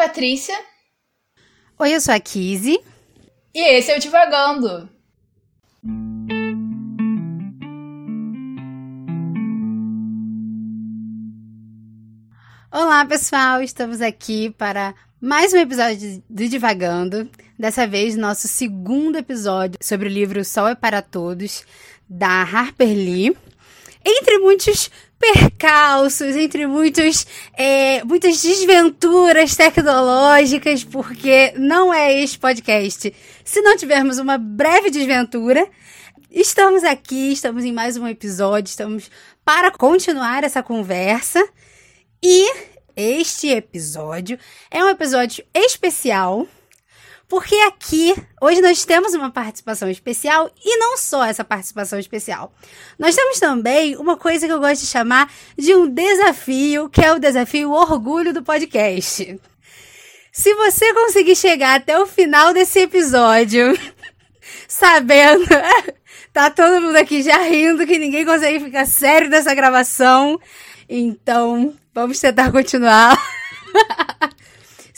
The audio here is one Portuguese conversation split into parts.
Patrícia. Oi, eu sou a Kizzy. E esse é o Divagando. Olá, pessoal! Estamos aqui para mais um episódio do Divagando. Dessa vez, nosso segundo episódio sobre o livro Sol é para Todos, da Harper Lee. Entre muitos percalços, entre muitos, é, muitas desventuras tecnológicas, porque não é este podcast se não tivermos uma breve desventura. Estamos aqui, estamos em mais um episódio, estamos para continuar essa conversa. E este episódio é um episódio especial porque aqui, hoje nós temos uma participação especial e não só essa participação especial. Nós temos também uma coisa que eu gosto de chamar de um desafio, que é o desafio Orgulho do Podcast. Se você conseguir chegar até o final desse episódio, sabendo, tá todo mundo aqui já rindo que ninguém consegue ficar sério nessa gravação. Então, vamos tentar continuar.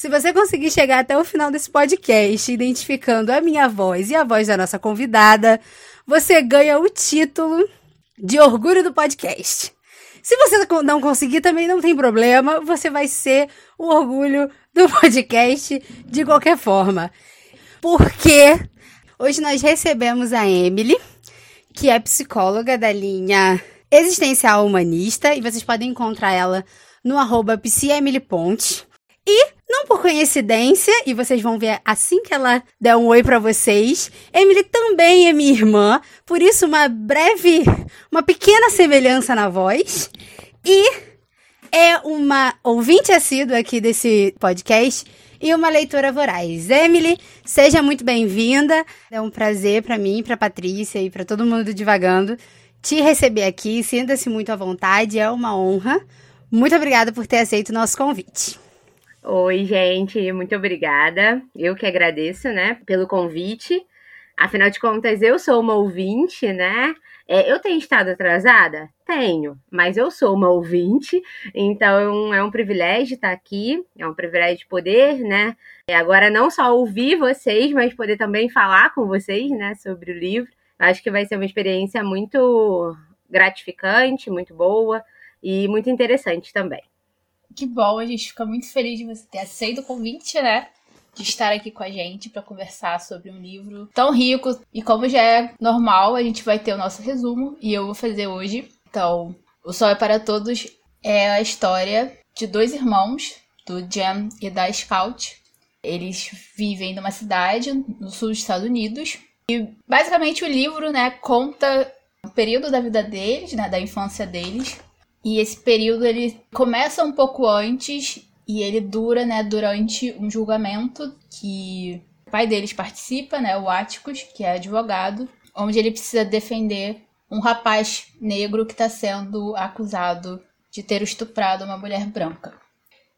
Se você conseguir chegar até o final desse podcast identificando a minha voz e a voz da nossa convidada, você ganha o título de orgulho do podcast. Se você não conseguir, também não tem problema, você vai ser o orgulho do podcast de qualquer forma. Porque hoje nós recebemos a Emily, que é psicóloga da linha existencial humanista, e vocês podem encontrar ela no arroba Ponte. E, não por coincidência, e vocês vão ver assim que ela der um oi para vocês, Emily também é minha irmã, por isso uma breve, uma pequena semelhança na voz. E é uma ouvinte assídua aqui desse podcast e uma leitora voraz. Emily, seja muito bem-vinda. É um prazer para mim, para Patrícia e para todo mundo divagando te receber aqui. Sinta-se muito à vontade, é uma honra. Muito obrigada por ter aceito o nosso convite. Oi, gente, muito obrigada. Eu que agradeço, né, pelo convite. Afinal de contas, eu sou uma ouvinte, né? É, eu tenho estado atrasada? Tenho, mas eu sou uma ouvinte, então é um privilégio estar aqui, é um privilégio poder, né? É, agora não só ouvir vocês, mas poder também falar com vocês, né, sobre o livro. Acho que vai ser uma experiência muito gratificante, muito boa e muito interessante também. Que bom, a gente fica muito feliz de você ter aceito o convite, né? De estar aqui com a gente para conversar sobre um livro tão rico. E como já é normal, a gente vai ter o nosso resumo e eu vou fazer hoje. Então, O Sol é para Todos é a história de dois irmãos, do Jam e da Scout. Eles vivem numa cidade no sul dos Estados Unidos. E basicamente o livro, né, conta o período da vida deles, né, da infância deles, e esse período ele começa um pouco antes e ele dura, né, durante um julgamento que o pai deles participa, né, o Áticos, que é advogado, onde ele precisa defender um rapaz negro que está sendo acusado de ter estuprado uma mulher branca.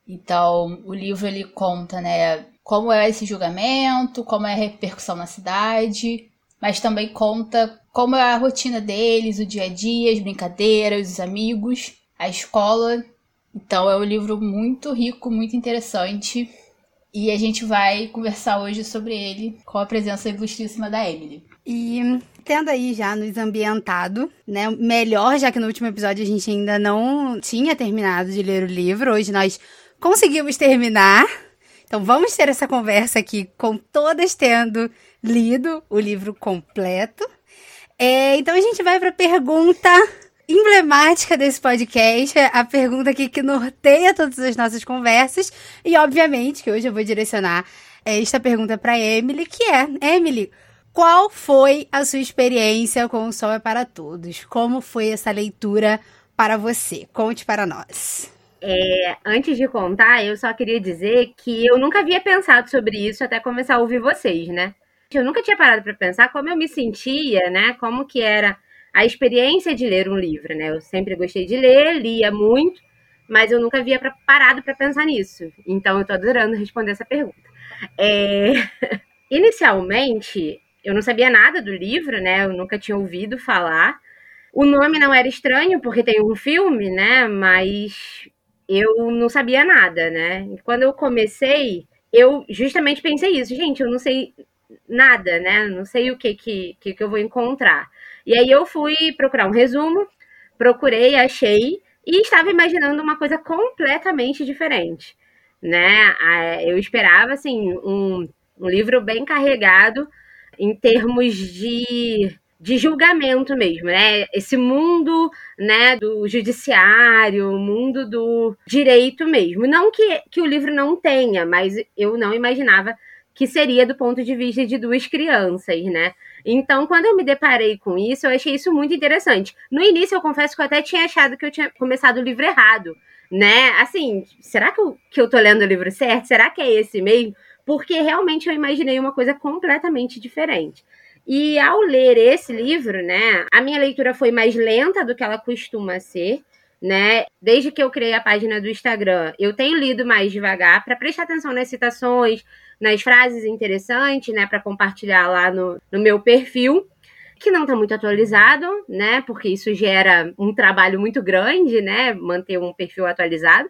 Então, o livro ele conta, né, como é esse julgamento, como é a repercussão na cidade, mas também conta como é a rotina deles, o dia a dia, as brincadeiras, os amigos, a escola. Então é um livro muito rico, muito interessante. E a gente vai conversar hoje sobre ele com a presença ilustríssima da Emily. E tendo aí já nos ambientado, né? Melhor, já que no último episódio a gente ainda não tinha terminado de ler o livro. Hoje nós conseguimos terminar. Então vamos ter essa conversa aqui com todas tendo lido o livro completo. É, então a gente vai para a pergunta emblemática desse podcast, a pergunta aqui que norteia todas as nossas conversas. E obviamente que hoje eu vou direcionar esta pergunta para Emily, que é: Emily, qual foi a sua experiência com O Sol é para Todos? Como foi essa leitura para você? Conte para nós. É, antes de contar, eu só queria dizer que eu nunca havia pensado sobre isso até começar a ouvir vocês, né? Eu nunca tinha parado para pensar como eu me sentia, né? Como que era a experiência de ler um livro, né? Eu sempre gostei de ler, lia muito, mas eu nunca havia parado para pensar nisso. Então, eu estou adorando responder essa pergunta. É... Inicialmente, eu não sabia nada do livro, né? Eu nunca tinha ouvido falar. O nome não era estranho, porque tem um filme, né? Mas eu não sabia nada, né? E quando eu comecei, eu justamente pensei isso, gente, eu não sei nada, né? Não sei o que que, que, eu vou encontrar. E aí eu fui procurar um resumo, procurei, achei, e estava imaginando uma coisa completamente diferente, né? Eu esperava, assim, um, um livro bem carregado em termos de de julgamento mesmo, né? Esse mundo, né, do judiciário, mundo do direito mesmo. Não que, que o livro não tenha, mas eu não imaginava que seria do ponto de vista de duas crianças, né? Então, quando eu me deparei com isso, eu achei isso muito interessante. No início, eu confesso que eu até tinha achado que eu tinha começado o livro errado, né? Assim, será que eu, que eu tô lendo o livro certo? Será que é esse mesmo? Porque realmente eu imaginei uma coisa completamente diferente. E ao ler esse livro, né, a minha leitura foi mais lenta do que ela costuma ser, né? Desde que eu criei a página do Instagram, eu tenho lido mais devagar para prestar atenção nas citações, nas frases interessantes, né, para compartilhar lá no, no meu perfil que não está muito atualizado, né? Porque isso gera um trabalho muito grande, né? Manter um perfil atualizado.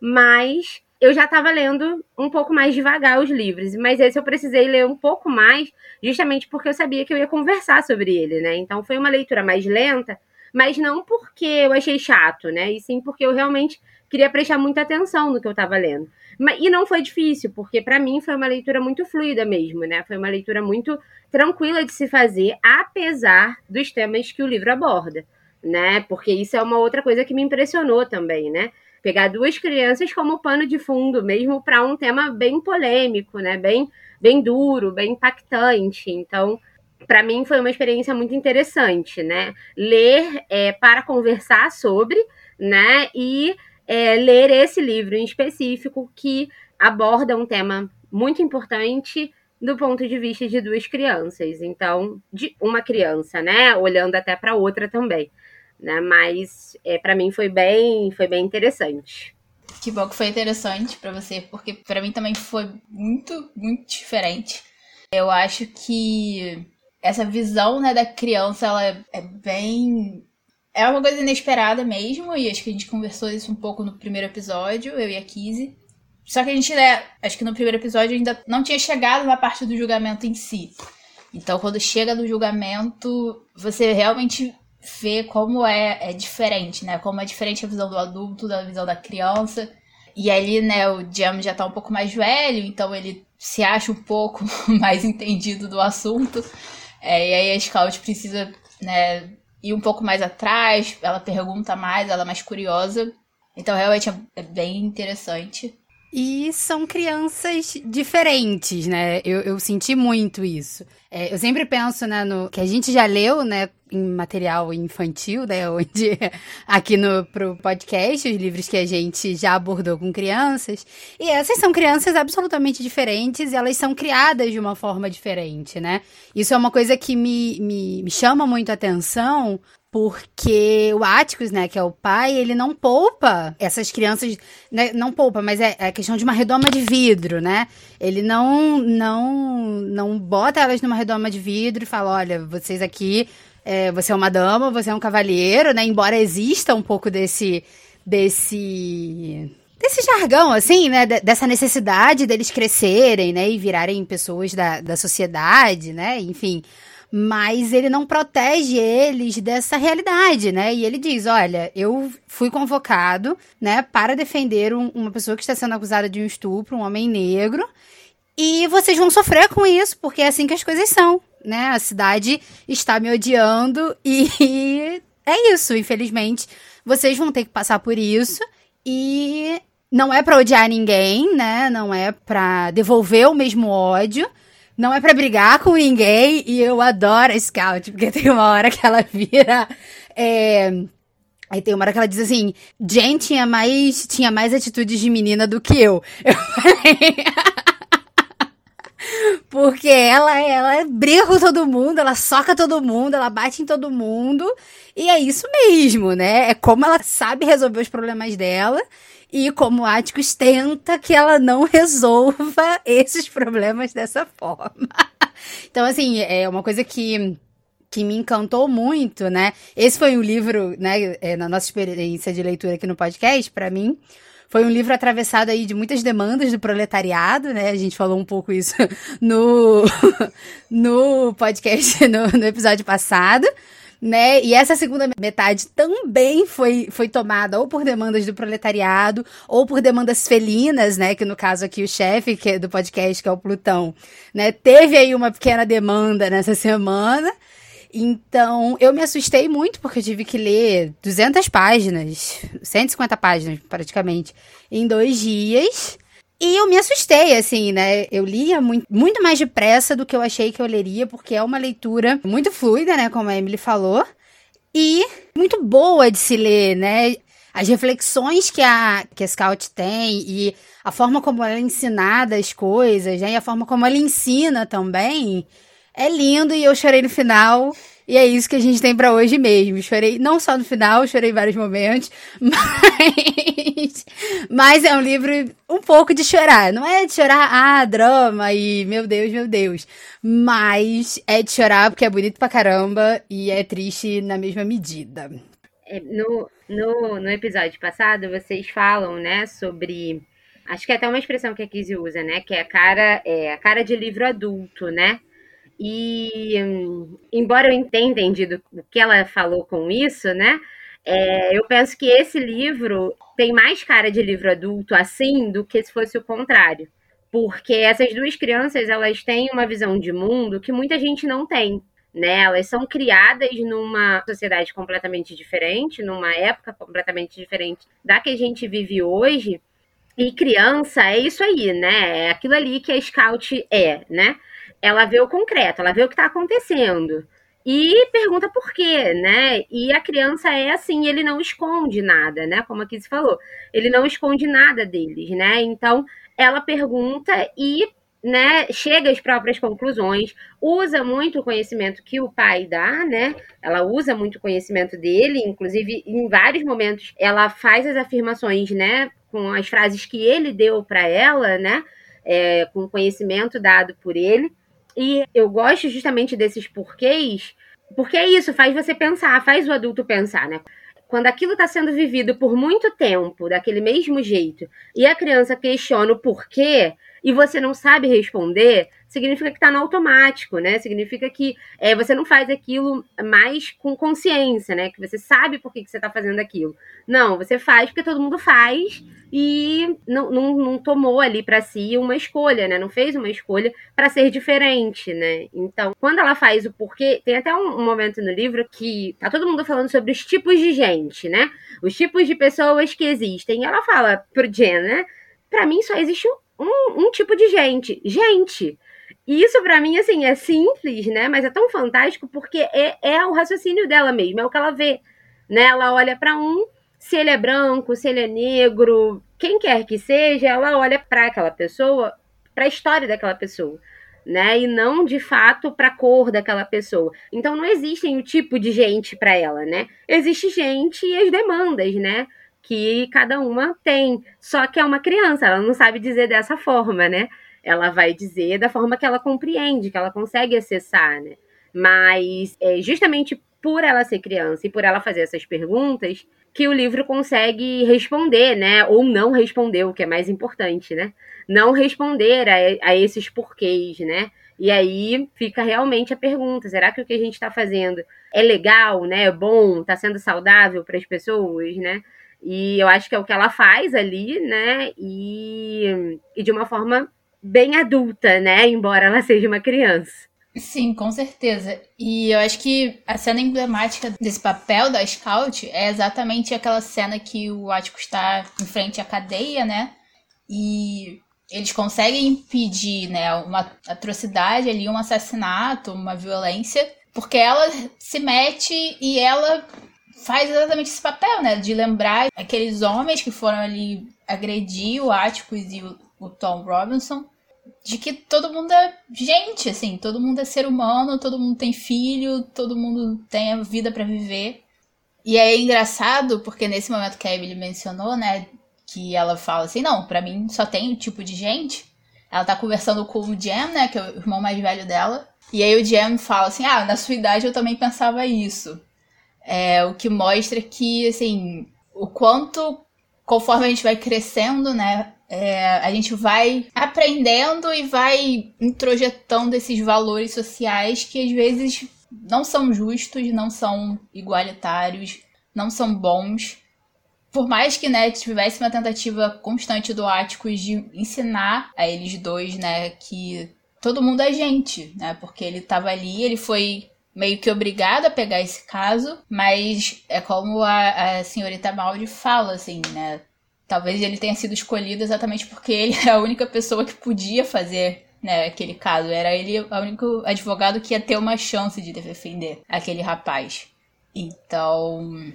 Mas eu já estava lendo um pouco mais devagar os livros, mas esse eu precisei ler um pouco mais, justamente porque eu sabia que eu ia conversar sobre ele, né? Então foi uma leitura mais lenta, mas não porque eu achei chato, né? E sim porque eu realmente queria prestar muita atenção no que eu estava lendo. E não foi difícil, porque para mim foi uma leitura muito fluida mesmo, né? Foi uma leitura muito tranquila de se fazer, apesar dos temas que o livro aborda, né? Porque isso é uma outra coisa que me impressionou também, né? Pegar duas crianças como pano de fundo, mesmo para um tema bem polêmico, né? Bem, bem duro, bem impactante. Então, para mim foi uma experiência muito interessante, né? Ler é, para conversar sobre, né? E é, ler esse livro em específico que aborda um tema muito importante do ponto de vista de duas crianças. Então, de uma criança, né? Olhando até para outra também né? Mas é, para mim foi bem, foi bem interessante. Que bom que foi interessante para você, porque para mim também foi muito, muito diferente. Eu acho que essa visão né, da criança ela é, bem é uma coisa inesperada mesmo, e acho que a gente conversou isso um pouco no primeiro episódio, eu e a Kizzy. Só que a gente, né, acho que no primeiro episódio ainda não tinha chegado na parte do julgamento em si. Então, quando chega no julgamento, você realmente ver como é, é diferente, né? Como é diferente a visão do adulto da visão da criança. E ali, né, o Jam já tá um pouco mais velho, então ele se acha um pouco mais entendido do assunto. É, e aí a Scout precisa, né, ir um pouco mais atrás, ela pergunta mais, ela é mais curiosa. Então realmente é, é bem interessante. E são crianças diferentes, né? Eu, eu senti muito isso. É, eu sempre penso, né, no que a gente já leu, né, em material infantil, né, onde aqui no pro podcast, os livros que a gente já abordou com crianças. E essas são crianças absolutamente diferentes e elas são criadas de uma forma diferente, né? Isso é uma coisa que me, me, me chama muito a atenção, porque o Atticus, né, que é o pai, ele não poupa essas crianças, né, não poupa, mas é, é questão de uma redoma de vidro, né? Ele não não não bota elas numa redoma de vidro e fala, olha, vocês aqui, é, você é uma dama, você é um cavalheiro, né? Embora exista um pouco desse desse desse jargão, assim, né? Dessa necessidade deles crescerem, né? E virarem pessoas da, da sociedade, né? Enfim mas ele não protege eles dessa realidade, né? E ele diz: olha, eu fui convocado, né, para defender um, uma pessoa que está sendo acusada de um estupro, um homem negro, e vocês vão sofrer com isso, porque é assim que as coisas são, né? A cidade está me odiando e é isso, infelizmente. Vocês vão ter que passar por isso e não é para odiar ninguém, né? Não é para devolver o mesmo ódio não é para brigar com ninguém e eu adoro a Scout, porque tem uma hora que ela vira. É... Aí tem uma hora que ela diz assim: Jen tinha mais, tinha mais atitudes de menina do que eu. Eu falei. Porque ela, ela briga com todo mundo, ela soca todo mundo, ela bate em todo mundo. E é isso mesmo, né? É como ela sabe resolver os problemas dela e como Atticus tenta que ela não resolva esses problemas dessa forma. então, assim, é uma coisa que que me encantou muito, né? Esse foi o livro, né, é, na nossa experiência de leitura aqui no podcast, para mim, Foi um livro atravessado aí de muitas demandas do proletariado, né? A gente falou um pouco isso no, no podcast, no, no episódio passado né? E essa segunda metade também foi, foi tomada ou por demandas do proletariado ou por demandas felinas, né? Que no caso aqui o chefe é do podcast, que é o Plutão, né? Teve aí uma pequena demanda nessa semana. Então, eu me assustei muito porque eu tive que ler 200 páginas, 150 páginas praticamente, em dois dias. E eu me assustei, assim, né? Eu lia muito, muito mais depressa do que eu achei que eu leria, porque é uma leitura muito fluida, né? Como a Emily falou. E muito boa de se ler, né? As reflexões que a, que a Scout tem e a forma como ela é ensinada as coisas, né? E a forma como ela ensina também. É lindo e eu chorei no final. E é isso que a gente tem para hoje mesmo. Chorei não só no final, chorei vários momentos, mas mas é um livro um pouco de chorar. Não é de chorar, ah, drama e meu Deus, meu Deus. Mas é de chorar porque é bonito pra caramba e é triste na mesma medida. É, no, no, no episódio passado, vocês falam, né, sobre. Acho que é até uma expressão que a Kizzy usa, né? Que é a cara, é a cara de livro adulto, né? E, embora eu tenha entendido o que ela falou com isso, né? É, eu penso que esse livro tem mais cara de livro adulto assim do que se fosse o contrário. Porque essas duas crianças, elas têm uma visão de mundo que muita gente não tem. Né? Elas são criadas numa sociedade completamente diferente, numa época completamente diferente da que a gente vive hoje. E criança é isso aí, né? É aquilo ali que a Scout é, né? Ela vê o concreto, ela vê o que está acontecendo e pergunta por quê, né? E a criança é assim, ele não esconde nada, né? Como a Kizzy falou, ele não esconde nada deles, né? Então, ela pergunta e né, chega às próprias conclusões, usa muito o conhecimento que o pai dá, né? Ela usa muito o conhecimento dele, inclusive em vários momentos ela faz as afirmações, né, com as frases que ele deu para ela, né? É, com o conhecimento dado por ele. E eu gosto justamente desses porquês, porque é isso, faz você pensar, faz o adulto pensar, né? Quando aquilo está sendo vivido por muito tempo, daquele mesmo jeito, e a criança questiona o porquê, e você não sabe responder, significa que está no automático, né? Significa que é, você não faz aquilo mais com consciência, né? Que você sabe por que, que você está fazendo aquilo. Não, você faz porque todo mundo faz e não, não, não tomou ali para si uma escolha, né? Não fez uma escolha para ser diferente, né? Então, quando ela faz o porquê, tem até um, um, momento no livro que tá todo mundo falando sobre os tipos de gente, né? Os tipos de pessoas que existem. E ela fala pro Jen, né? Pra mim só existe um, um tipo de gente. Gente. E isso para mim, assim, é simples, né? Mas é tão fantástico porque é, é o raciocínio dela mesmo, é o que ela vê. Né? Ela olha para um, se ele é branco, se ele é negro, quem quer que seja, ela olha para aquela pessoa, para a história daquela pessoa, né? E não de fato para a cor daquela pessoa. Então não existem o tipo de gente para ela, né? Existe gente e as demandas, né? Que cada uma tem. Só que é uma criança, ela não sabe dizer dessa forma, né? ela vai dizer da forma que ela compreende, que ela consegue acessar, né? Mas é justamente por ela ser criança e por ela fazer essas perguntas que o livro consegue responder, né? Ou não responder, o que é mais importante, né? Não responder a, a esses porquês, né? E aí fica realmente a pergunta: será que o que a gente está fazendo é legal, né? É bom, está sendo saudável para as pessoas, né? E eu acho que é o que ela faz ali, né? E, e de uma forma bem adulta, né? Embora ela seja uma criança. Sim, com certeza. E eu acho que a cena emblemática desse papel da Scout é exatamente aquela cena que o Atticus está em frente à cadeia, né? E eles conseguem impedir, né, uma atrocidade ali, um assassinato, uma violência, porque ela se mete e ela faz exatamente esse papel, né, de lembrar aqueles homens que foram ali agredir o Atticus e o, o Tom Robinson de que todo mundo é gente, assim, todo mundo é ser humano, todo mundo tem filho, todo mundo tem a vida para viver. E é engraçado porque nesse momento que a Emily mencionou, né, que ela fala assim, não, para mim só tem um tipo de gente. Ela tá conversando com o Jam, né, que é o irmão mais velho dela. E aí o Jam fala assim, ah, na sua idade eu também pensava isso. É, o que mostra que, assim, o quanto conforme a gente vai crescendo, né? É, a gente vai aprendendo e vai introjetando esses valores sociais que às vezes não são justos, não são igualitários, não são bons. Por mais que né, tivesse uma tentativa constante do Áticos de ensinar a eles dois, né, que todo mundo é gente, né? Porque ele estava ali, ele foi meio que obrigado a pegar esse caso, mas é como a, a senhorita Maldi fala, assim, né? Talvez ele tenha sido escolhido exatamente porque ele é a única pessoa que podia fazer né, aquele caso. Era ele o único advogado que ia ter uma chance de defender aquele rapaz. Então,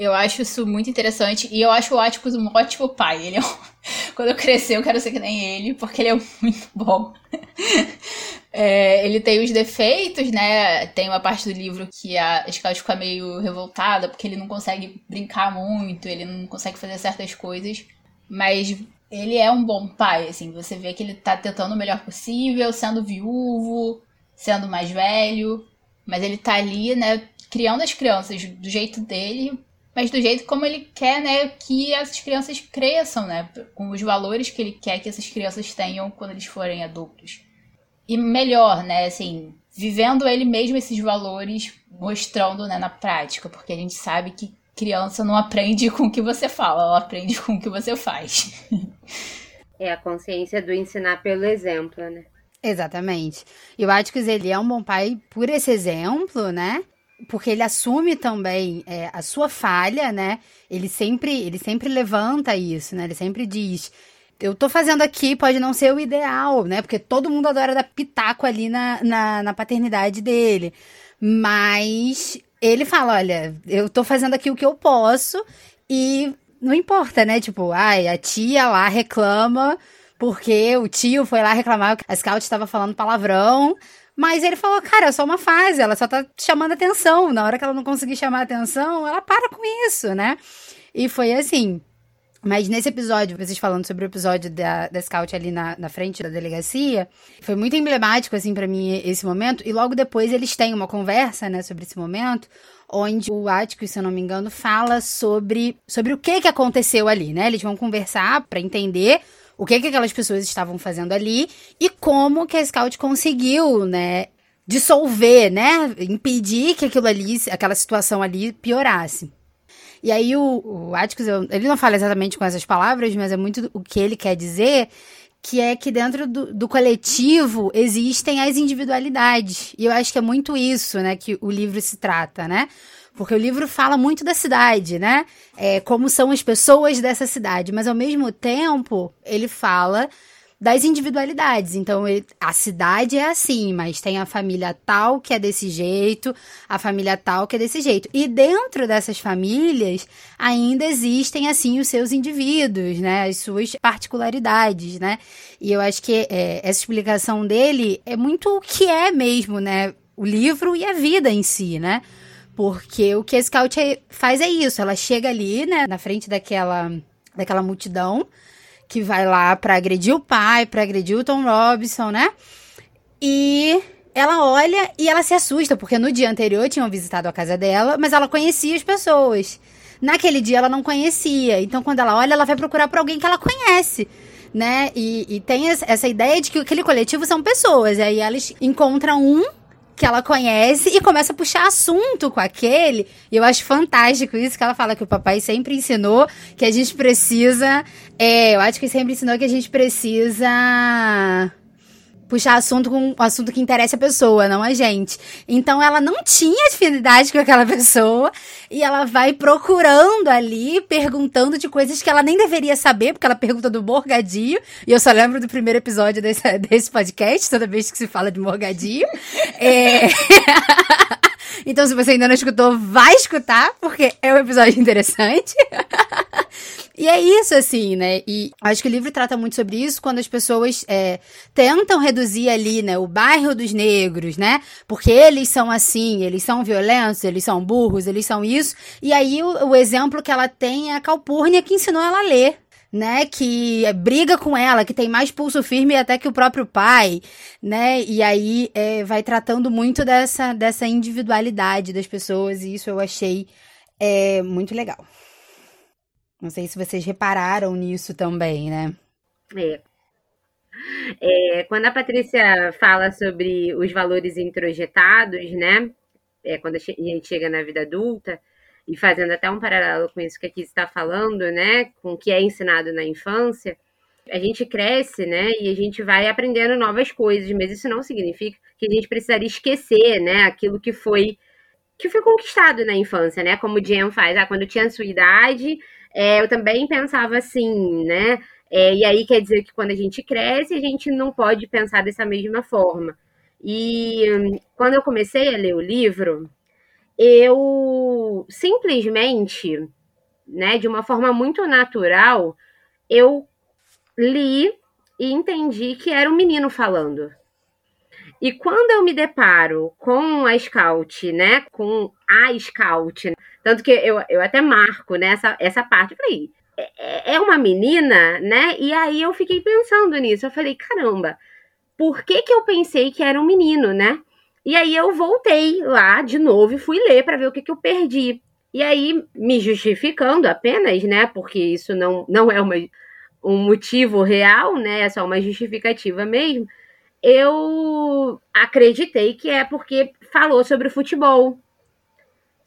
eu acho isso muito interessante e eu acho o Atticus um ótimo pai. Ele é um... Quando eu crescer, eu quero ser que nem ele, porque ele é muito bom. É, ele tem os defeitos, né? Tem uma parte do livro que a Scout fica meio revoltada porque ele não consegue brincar muito, ele não consegue fazer certas coisas. Mas ele é um bom pai, assim. Você vê que ele tá tentando o melhor possível, sendo viúvo, sendo mais velho. Mas ele tá ali, né? Criando as crianças do jeito dele, mas do jeito como ele quer, né, que essas crianças cresçam, né, com os valores que ele quer que essas crianças tenham quando eles forem adultos e melhor, né? Assim, vivendo ele mesmo esses valores, mostrando né, na prática, porque a gente sabe que criança não aprende com o que você fala, ela aprende com o que você faz. É a consciência do ensinar pelo exemplo, né? Exatamente. E o Atticus, ele é um bom pai por esse exemplo, né? Porque ele assume também é, a sua falha, né? Ele sempre, ele sempre levanta isso, né? Ele sempre diz: eu tô fazendo aqui pode não ser o ideal, né? Porque todo mundo adora dar pitaco ali na, na, na paternidade dele. Mas ele fala: olha, eu tô fazendo aqui o que eu posso e não importa, né? Tipo, ai, a tia lá reclama porque o tio foi lá reclamar que a Scout estava falando palavrão. Mas ele falou, cara, é só uma fase, ela só tá chamando atenção. Na hora que ela não conseguir chamar atenção, ela para com isso, né? E foi assim. Mas nesse episódio, vocês falando sobre o episódio da, da Scout ali na, na frente da delegacia, foi muito emblemático, assim, para mim, esse momento. E logo depois eles têm uma conversa, né, sobre esse momento, onde o Atticus, se eu não me engano, fala sobre, sobre o que que aconteceu ali, né? Eles vão conversar para entender o que que aquelas pessoas estavam fazendo ali e como que a Scout conseguiu, né, dissolver, né, impedir que aquilo ali, aquela situação ali piorasse. E aí o, o Atticus, ele não fala exatamente com essas palavras, mas é muito o que ele quer dizer, que é que dentro do, do, coletivo existem as individualidades. E eu acho que é muito isso, né, que o livro se trata, né? Porque o livro fala muito da cidade, né? É, como são as pessoas dessa cidade, mas ao mesmo tempo ele fala das individualidades. Então, ele, a cidade é assim, mas tem a família tal que é desse jeito, a família tal que é desse jeito. E dentro dessas famílias ainda existem, assim, os seus indivíduos, né? As suas particularidades, né? E eu acho que é, essa explicação dele é muito o que é mesmo, né? O livro e a vida em si, né? Porque o que a Scout é, faz é isso, ela chega ali, né, na frente daquela, daquela multidão, que vai lá para agredir o pai, para agredir o Tom Robinson, né? E ela olha e ela se assusta, porque no dia anterior tinham visitado a casa dela, mas ela conhecia as pessoas. Naquele dia ela não conhecia. Então, quando ela olha, ela vai procurar por alguém que ela conhece. Né? E, e tem essa ideia de que aquele coletivo são pessoas. E aí elas encontram um que ela conhece e começa a puxar assunto com aquele. E eu acho fantástico isso que ela fala que o papai sempre ensinou que a gente precisa. É, eu acho que sempre ensinou que a gente precisa puxar assunto com um assunto que interessa a pessoa, não a gente. Então ela não tinha afinidade com aquela pessoa e ela vai procurando ali, perguntando de coisas que ela nem deveria saber, porque ela pergunta do morgadinho. E eu só lembro do primeiro episódio desse, desse podcast, toda vez que se fala de morgadinho. é... Então, se você ainda não escutou, vai escutar, porque é um episódio interessante. E é isso, assim, né? E acho que o livro trata muito sobre isso quando as pessoas é, tentam reduzir ali, né, o bairro dos negros, né? Porque eles são assim, eles são violentos, eles são burros, eles são isso. E aí o, o exemplo que ela tem é a Calpurnia que ensinou ela a ler né, que briga com ela, que tem mais pulso firme até que o próprio pai, né, e aí é, vai tratando muito dessa, dessa individualidade das pessoas, e isso eu achei é, muito legal. Não sei se vocês repararam nisso também, né? É. é quando a Patrícia fala sobre os valores introjetados, né? É, quando a gente chega na vida adulta, e fazendo até um paralelo com isso que aqui está falando, né? Com o que é ensinado na infância, a gente cresce, né? E a gente vai aprendendo novas coisas, mas isso não significa que a gente precisaria esquecer, né? Aquilo que foi que foi conquistado na infância, né? Como o Jen faz, ah, quando eu tinha a sua idade, é, eu também pensava assim, né? É, e aí quer dizer que quando a gente cresce, a gente não pode pensar dessa mesma forma. E hum, quando eu comecei a ler o livro, eu simplesmente, né, de uma forma muito natural, eu li e entendi que era um menino falando. E quando eu me deparo com a Scout, né, com a Scout, tanto que eu, eu até marco né, essa parte, eu falei, é, é uma menina, né? E aí eu fiquei pensando nisso, eu falei, caramba, por que que eu pensei que era um menino, né? E aí eu voltei lá de novo e fui ler para ver o que, que eu perdi. E aí, me justificando apenas, né? Porque isso não, não é uma, um motivo real, né? É só uma justificativa mesmo. Eu acreditei que é porque falou sobre futebol.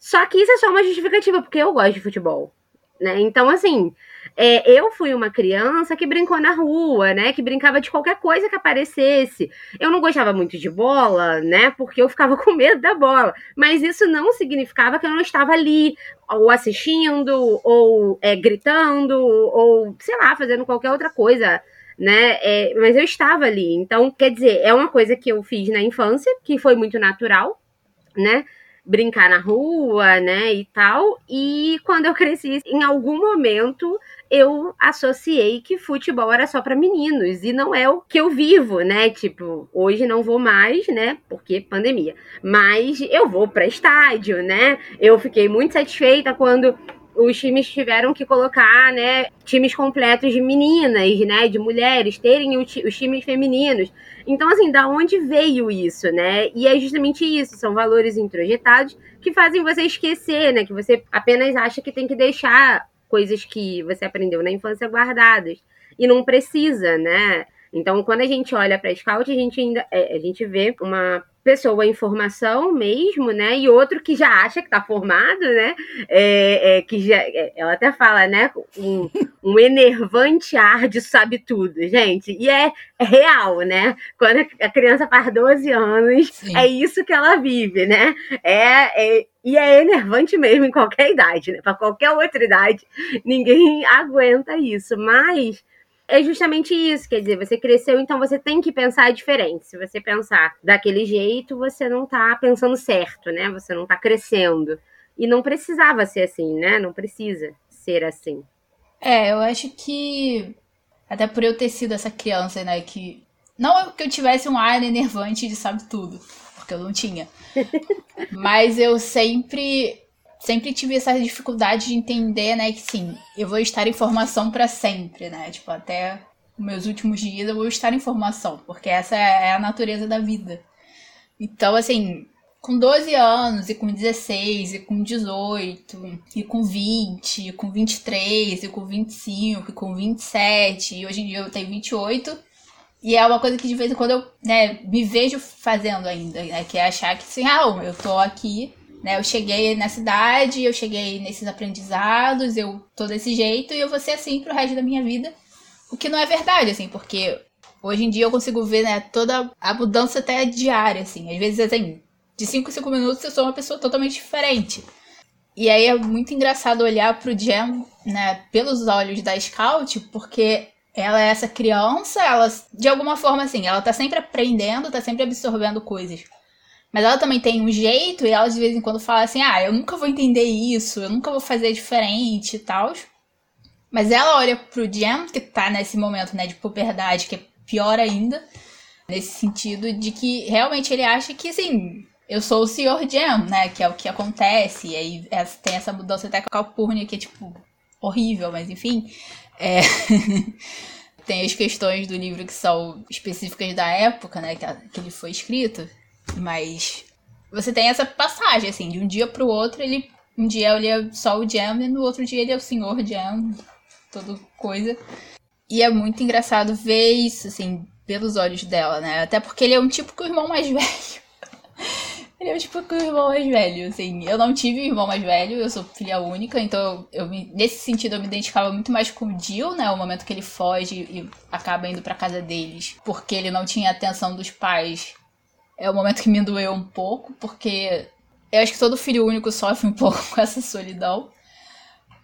Só que isso é só uma justificativa, porque eu gosto de futebol. Né? Então, assim, é, eu fui uma criança que brincou na rua, né? Que brincava de qualquer coisa que aparecesse. Eu não gostava muito de bola, né? Porque eu ficava com medo da bola. Mas isso não significava que eu não estava ali, ou assistindo, ou é, gritando, ou, sei lá, fazendo qualquer outra coisa. Né? É, mas eu estava ali. Então, quer dizer, é uma coisa que eu fiz na infância, que foi muito natural, né? Brincar na rua, né, e tal. E quando eu cresci, em algum momento eu associei que futebol era só para meninos e não é o que eu vivo, né? Tipo, hoje não vou mais, né? Porque pandemia. Mas eu vou para estádio, né? Eu fiquei muito satisfeita quando os times tiveram que colocar, né, times completos de meninas, né, de mulheres, terem os times femininos. Então, assim, da onde veio isso, né? E é justamente isso, são valores introjetados que fazem você esquecer, né, que você apenas acha que tem que deixar coisas que você aprendeu na infância guardadas. E não precisa, né? Então, quando a gente olha para Scout, a gente ainda é, a gente vê uma pessoa em formação mesmo, né? E outro que já acha que está formado, né? É, é, que já, é, ela até fala, né? Um, um enervante ar de sabe tudo, gente. E é, é real, né? Quando a criança faz 12 anos, Sim. é isso que ela vive, né? É, é, e é enervante mesmo em qualquer idade, né? Para qualquer outra idade, ninguém aguenta isso. Mas é justamente isso, quer dizer, você cresceu, então você tem que pensar diferente. Se você pensar daquele jeito, você não tá pensando certo, né? Você não tá crescendo. E não precisava ser assim, né? Não precisa ser assim. É, eu acho que até por eu ter sido essa criança, né, que não que eu tivesse um ar enervante de sabe tudo, porque eu não tinha. Mas eu sempre sempre tive essa dificuldade de entender, né, que sim, eu vou estar em formação para sempre, né? Tipo, até meus últimos dias eu vou estar em formação, porque essa é a natureza da vida. Então, assim, com 12 anos, e com 16, e com 18, e com 20, e com 23, e com 25, e com 27, e hoje em dia eu tenho 28. E é uma coisa que de vez em quando eu né, me vejo fazendo ainda, né? Que é achar que assim, ah, eu tô aqui né? Eu cheguei na cidade, eu cheguei nesses aprendizados, eu tô desse jeito e eu vou ser assim pro resto da minha vida. O que não é verdade, assim, porque hoje em dia eu consigo ver, né, toda a mudança até diária, assim. Às vezes, assim, de 5 em 5 minutos eu sou uma pessoa totalmente diferente. E aí é muito engraçado olhar pro Jam, né, pelos olhos da Scout, porque ela é essa criança, ela, de alguma forma, assim, ela tá sempre aprendendo, tá sempre absorvendo coisas. Mas ela também tem um jeito e ela de vez em quando fala assim: ah, eu nunca vou entender isso, eu nunca vou fazer diferente e tal. Mas ela olha pro Jam, que tá nesse momento, né, de puberdade, que é pior ainda, nesse sentido de que realmente ele acha que, assim, eu sou o Sr. Jam, né, que é o que acontece, e aí tem essa mudança até com a Calpurnia, que é, tipo, horrível, mas enfim. É... tem as questões do livro que são específicas da época, né, que ele foi escrito. Mas você tem essa passagem, assim, de um dia pro outro ele Um dia ele é só o Jam e no outro dia ele é o senhor Jam, toda coisa. E é muito engraçado ver isso, assim, pelos olhos dela, né? Até porque ele é um tipo o irmão mais velho. ele é um tipo o irmão mais velho, assim. Eu não tive irmão mais velho, eu sou filha única, então eu, eu nesse sentido eu me identificava muito mais com o Jill, né? O momento que ele foge e acaba indo pra casa deles, porque ele não tinha atenção dos pais. É o momento que me doeu um pouco, porque eu acho que todo filho único sofre um pouco com essa solidão.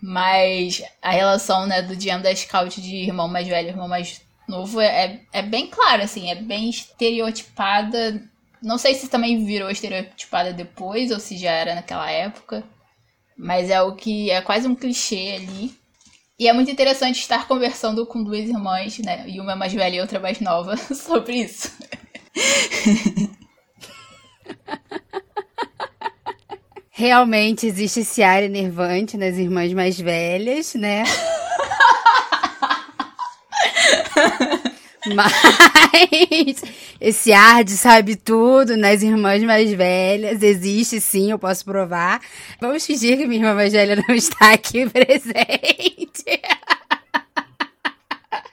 Mas a relação, né, do Jam da Scout de irmão mais velho e irmão mais novo é, é bem clara, assim, é bem estereotipada. Não sei se também virou estereotipada depois ou se já era naquela época. Mas é o que é quase um clichê ali. E é muito interessante estar conversando com duas irmãs, né? E uma é mais velha e outra é mais nova, sobre isso. Realmente existe esse ar enervante nas irmãs mais velhas, né? Mas esse ar de sabe tudo nas irmãs mais velhas existe sim, eu posso provar. Vamos fingir que minha irmã mais velha não está aqui presente.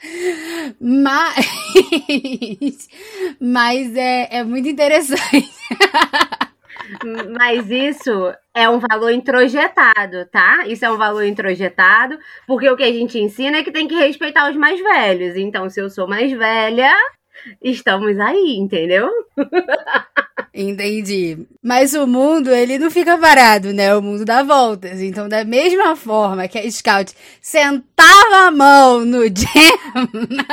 Mas, mas é, é muito interessante. Mas isso é um valor introjetado, tá? Isso é um valor introjetado, porque o que a gente ensina é que tem que respeitar os mais velhos. Então, se eu sou mais velha, estamos aí, entendeu? Entendi. Mas o mundo, ele não fica parado, né? O mundo dá voltas. Então, da mesma forma que a Scout sentava a mão no Jam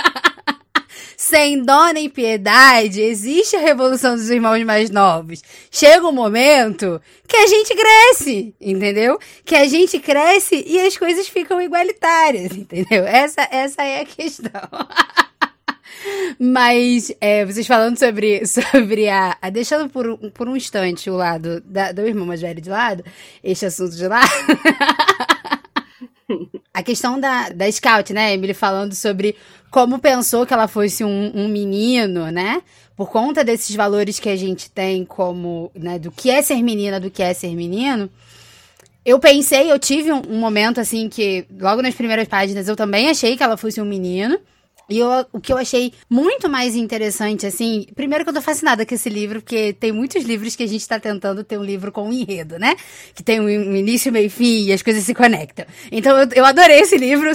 sem dó nem piedade, existe a revolução dos irmãos mais novos. Chega um momento que a gente cresce, entendeu? Que a gente cresce e as coisas ficam igualitárias, entendeu? Essa, essa é a questão. Mas é, vocês falando sobre, sobre a, a. Deixando por, por um instante o lado da, do irmão mais velho de lado, este assunto de lado. a questão da, da Scout, né, Emily, falando sobre como pensou que ela fosse um, um, menino, né? Por conta desses valores que a gente tem como, né, do que é ser menina, do que é ser menino. Eu pensei, eu tive um, um momento assim que, logo nas primeiras páginas, eu também achei que ela fosse um menino. E eu, o que eu achei muito mais interessante, assim, primeiro que eu tô fascinada com esse livro, porque tem muitos livros que a gente tá tentando ter um livro com um enredo, né? Que tem um início, meio e fim e as coisas se conectam. Então eu, eu adorei esse livro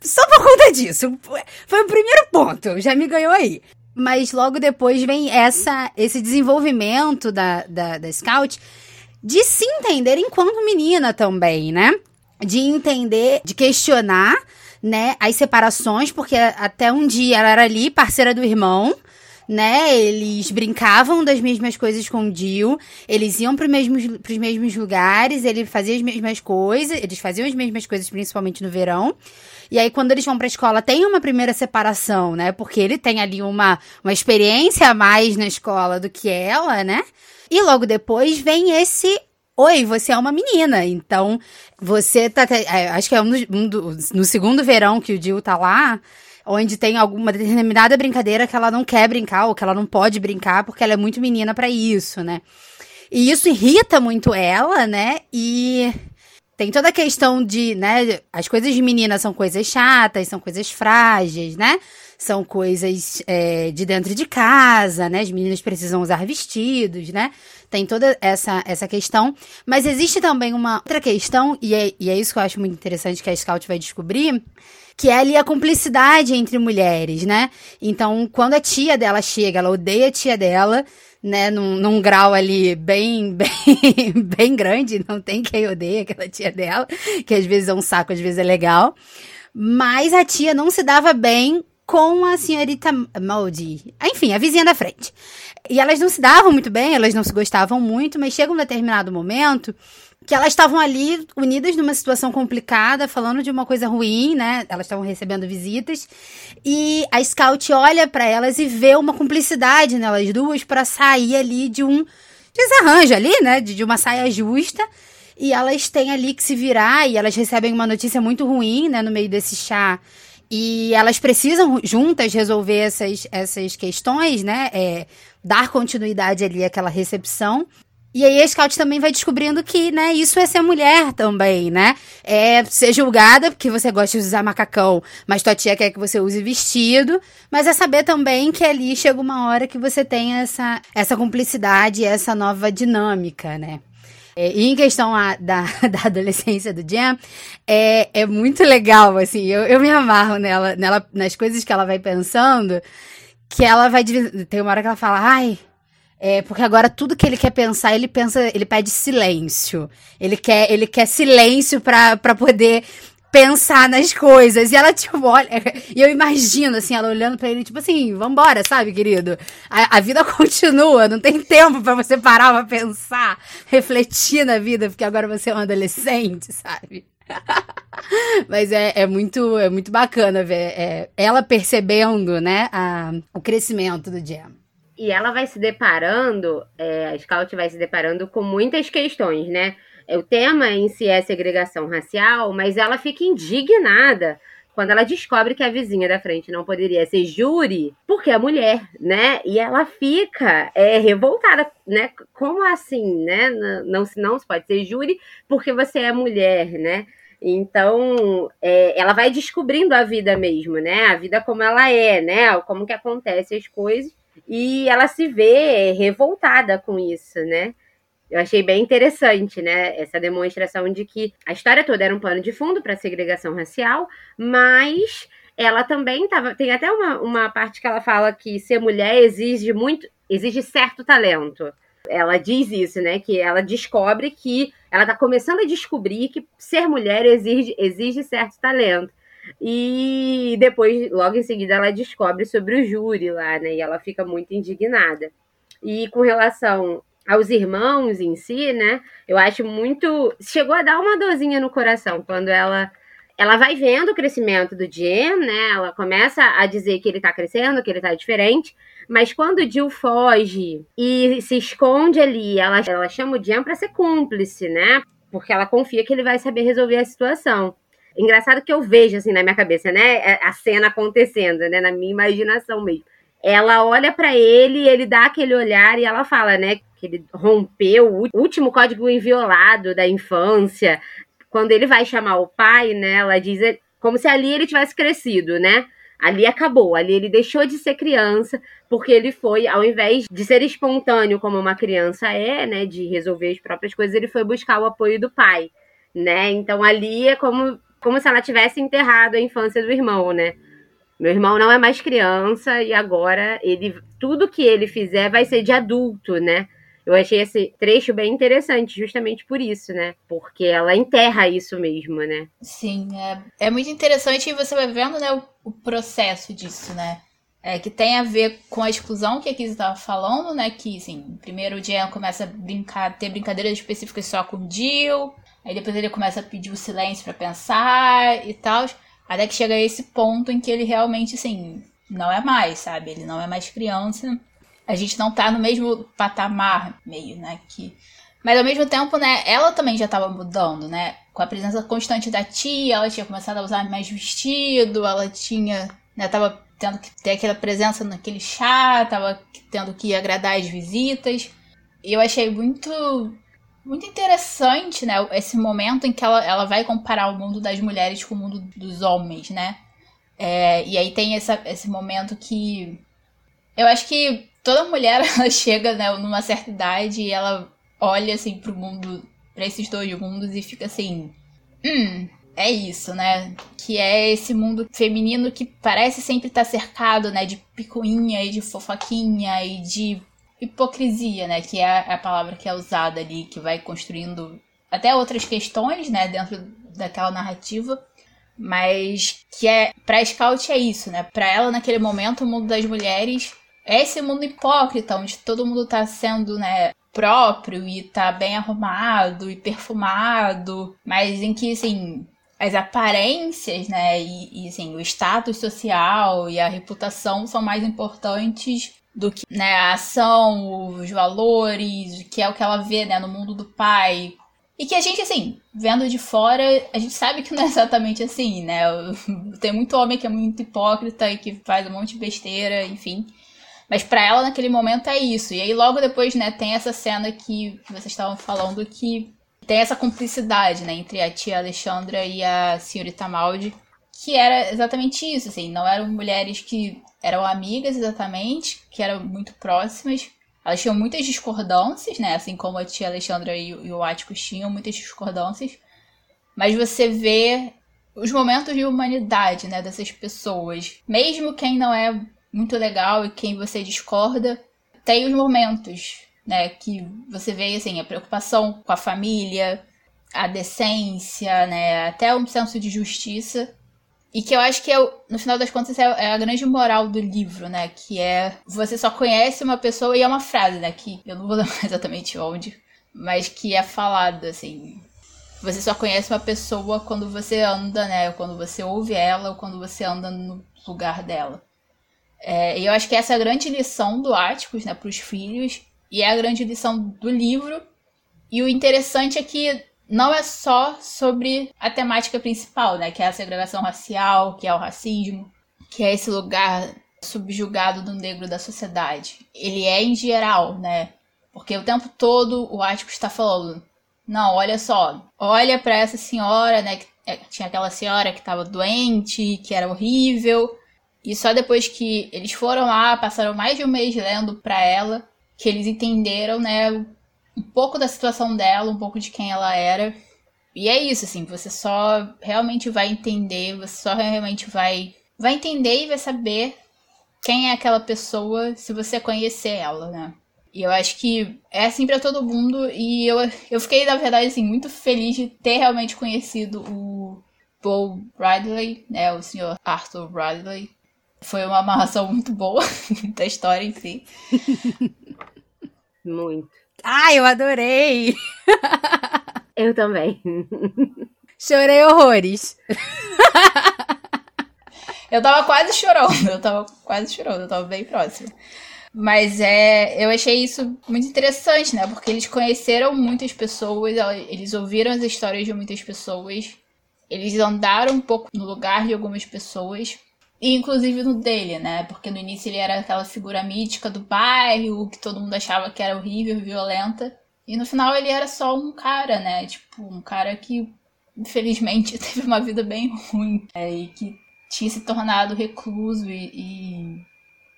só por conta disso. Foi o primeiro ponto, já me ganhou aí. Mas logo depois vem essa, esse desenvolvimento da, da, da Scout de se entender enquanto menina também, né? De entender, de questionar, né, as separações, porque até um dia ela era ali, parceira do irmão, né? Eles brincavam das mesmas coisas com o Jill, eles iam para mesmos, os mesmos lugares, ele fazia as mesmas coisas, eles faziam as mesmas coisas, principalmente no verão. E aí, quando eles vão pra escola, tem uma primeira separação, né? Porque ele tem ali uma, uma experiência a mais na escola do que ela, né? E logo depois vem esse Oi, você é uma menina, então você tá. É, acho que é um, um no segundo verão que o Jill tá lá, onde tem alguma determinada brincadeira que ela não quer brincar ou que ela não pode brincar porque ela é muito menina para isso, né? E isso irrita muito ela, né? E tem toda a questão de, né, as coisas de menina são coisas chatas, são coisas frágeis, né? São coisas é, de dentro de casa, né? As meninas precisam usar vestidos, né? Tem toda essa, essa questão. Mas existe também uma outra questão, e é, e é isso que eu acho muito interessante que a Scout vai descobrir, que é ali a cumplicidade entre mulheres, né? Então, quando a tia dela chega, ela odeia a tia dela, né, num, num grau ali bem, bem, bem grande, não tem quem odeia aquela tia dela, que às vezes é um saco, às vezes é legal. Mas a tia não se dava bem com a senhorita Moldy. Enfim, a vizinha da frente. E elas não se davam muito bem, elas não se gostavam muito, mas chega um determinado momento que elas estavam ali unidas numa situação complicada, falando de uma coisa ruim, né? Elas estavam recebendo visitas e a Scout olha para elas e vê uma cumplicidade nelas duas para sair ali de um desarranjo ali, né? De, de uma saia justa. E elas têm ali que se virar e elas recebem uma notícia muito ruim, né? No meio desse chá. E elas precisam juntas resolver essas, essas questões, né? É, dar continuidade ali àquela recepção. E aí a Scout também vai descobrindo que, né, isso é ser mulher também, né? É ser julgada porque você gosta de usar macacão, mas tua tia quer que você use vestido. Mas é saber também que ali chega uma hora que você tem essa, essa cumplicidade, essa nova dinâmica, né? É, e em questão a, da, da adolescência do Jam, é, é muito legal, assim, eu, eu me amarro nela, nela, nas coisas que ela vai pensando, que ela vai. Tem uma hora que ela fala, ai, é, porque agora tudo que ele quer pensar, ele pensa, ele pede silêncio. Ele quer, ele quer silêncio para poder pensar nas coisas. E ela, tipo, olha. E eu imagino, assim, ela olhando para ele, tipo assim, vambora, sabe, querido? A, a vida continua, não tem tempo para você parar pra pensar, refletir na vida, porque agora você é um adolescente, sabe? Mas é, é, muito, é muito bacana ver é, ela percebendo, né, a, o crescimento do Jam. E ela vai se deparando, é, a Scout vai se deparando com muitas questões, né? O tema em si é segregação racial, mas ela fica indignada quando ela descobre que a vizinha da frente não poderia ser júri porque é mulher, né? E ela fica é, revoltada, né? Como assim, né? Não, não se pode ser júri porque você é mulher, né? Então, é, ela vai descobrindo a vida mesmo, né? A vida como ela é, né? Como que acontece as coisas e ela se vê revoltada com isso, né? Eu achei bem interessante, né, essa demonstração de que a história toda era um pano de fundo para segregação racial, mas ela também tava, tem até uma, uma parte que ela fala que ser mulher exige muito, exige certo talento. Ela diz isso, né, que ela descobre que ela está começando a descobrir que ser mulher exige, exige certo talento. E depois, logo em seguida, ela descobre sobre o júri lá, né? E ela fica muito indignada. E com relação aos irmãos em si, né? Eu acho muito. Chegou a dar uma dorzinha no coração quando ela. Ela vai vendo o crescimento do Jen, né? Ela começa a dizer que ele tá crescendo, que ele tá diferente. Mas quando o Jill foge e se esconde ali, ela, ela chama o Jen pra ser cúmplice, né? Porque ela confia que ele vai saber resolver a situação. Engraçado que eu vejo, assim, na minha cabeça, né? É, a cena acontecendo, né? Na minha imaginação mesmo. Ela olha para ele, ele dá aquele olhar e ela fala, né? Que ele rompeu o último código inviolado da infância. Quando ele vai chamar o pai, né? Ela diz é como se ali ele tivesse crescido, né? Ali acabou, ali ele deixou de ser criança, porque ele foi, ao invés de ser espontâneo como uma criança é, né, de resolver as próprias coisas, ele foi buscar o apoio do pai, né? Então ali é como como se ela tivesse enterrado a infância do irmão, né? Meu irmão não é mais criança e agora ele tudo que ele fizer vai ser de adulto, né? Eu achei esse trecho bem interessante, justamente por isso, né? Porque ela enterra isso mesmo, né? Sim, é, é muito interessante e você vai vendo, né, o, o processo disso, né? É, que tem a ver com a exclusão que a Kizzy estava falando, né? Que, assim, primeiro o Jen começa a brincar, ter brincadeiras específicas só com o Jill, Aí depois ele começa a pedir o silêncio para pensar e tal. Até que chega a esse ponto em que ele realmente, assim, não é mais, sabe? Ele não é mais criança. A gente não tá no mesmo patamar, meio, né? Que... Mas ao mesmo tempo, né, ela também já tava mudando, né? Com a presença constante da tia, ela tinha começado a usar mais vestido, ela tinha, né, tava tendo que ter aquela presença naquele chá, tava tendo que agradar as visitas. E eu achei muito muito interessante, né? Esse momento em que ela, ela vai comparar o mundo das mulheres com o mundo dos homens, né? É, e aí tem essa, esse momento que. Eu acho que toda mulher ela chega né, numa certa idade e ela olha assim pro mundo, para esses dois mundos e fica assim. Hum, é isso, né? Que é esse mundo feminino que parece sempre estar cercado, né? De picuinha e de fofoquinha e de hipocrisia, né? Que é a palavra que é usada ali, que vai construindo até outras questões, né? Dentro daquela narrativa. Mas que é. Pra Scout é isso, né? Pra ela, naquele momento, o mundo das mulheres é esse mundo hipócrita, onde todo mundo tá sendo, né? próprio e tá bem arrumado e perfumado, mas em que, assim, as aparências, né, e, e assim, o status social e a reputação são mais importantes do que né, a ação, os valores, que é o que ela vê né, no mundo do pai. E que a gente, assim, vendo de fora, a gente sabe que não é exatamente assim, né? Tem muito homem que é muito hipócrita e que faz um monte de besteira, enfim. Mas para ela, naquele momento, é isso. E aí, logo depois, né, tem essa cena que vocês estavam falando que tem essa cumplicidade, né, entre a tia Alexandra e a senhorita Maldi, que era exatamente isso, assim, não eram mulheres que eram amigas exatamente, que eram muito próximas. Elas tinham muitas discordâncias, né, assim como a tia Alexandra e, o Áticos tinham muitas discordâncias. Mas você vê os momentos de humanidade, né, dessas pessoas. Mesmo quem não é muito legal e quem você discorda, tem os momentos, né, que você vê assim a preocupação com a família, a decência, né, até um senso de justiça. E que eu acho que é, no final das contas é, é a grande moral do livro, né? Que é você só conhece uma pessoa e é uma frase, né? Que eu não vou lembrar exatamente onde, mas que é falado assim. Você só conhece uma pessoa quando você anda, né? Quando você ouve ela ou quando você anda no lugar dela. É, e eu acho que essa é a grande lição do Áticos, né, para os filhos, e é a grande lição do livro. E o interessante é que não é só sobre a temática principal, né, que é a segregação racial, que é o racismo, que é esse lugar subjugado do negro da sociedade. Ele é em geral, né? Porque o tempo todo o Ático está falando: "Não, olha só, olha para essa senhora, né, que é, tinha aquela senhora que estava doente, que era horrível, e só depois que eles foram lá, passaram mais de um mês lendo para ela, que eles entenderam, né, um pouco da situação dela, um pouco de quem ela era. E é isso, assim, você só realmente vai entender, você só realmente vai vai entender e vai saber quem é aquela pessoa se você conhecer ela, né? E eu acho que é assim para todo mundo e eu, eu fiquei, na verdade, assim, muito feliz de ter realmente conhecido o Paul Ridley, né, o senhor Arthur Ridley, foi uma amarração muito boa da história em si. Muito. Ah, eu adorei! Eu também. Chorei horrores. eu tava quase chorando, eu tava quase chorando, eu tava bem próxima. Mas é, eu achei isso muito interessante, né? Porque eles conheceram muitas pessoas, eles ouviram as histórias de muitas pessoas, eles andaram um pouco no lugar de algumas pessoas inclusive no dele, né? Porque no início ele era aquela figura mítica do bairro, que todo mundo achava que era horrível, violenta. E no final ele era só um cara, né? Tipo, um cara que infelizmente teve uma vida bem ruim. É, e que tinha se tornado recluso e. e...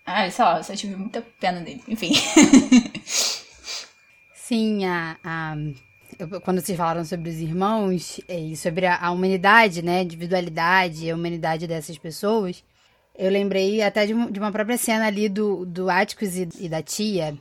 Ah, sei lá, eu só tive muita pena dele. Enfim. Sim, a, a, quando vocês falaram sobre os irmãos e sobre a, a humanidade, né? Individualidade, a humanidade dessas pessoas, eu lembrei até de, de uma própria cena ali do, do Atticus e, e, da tia,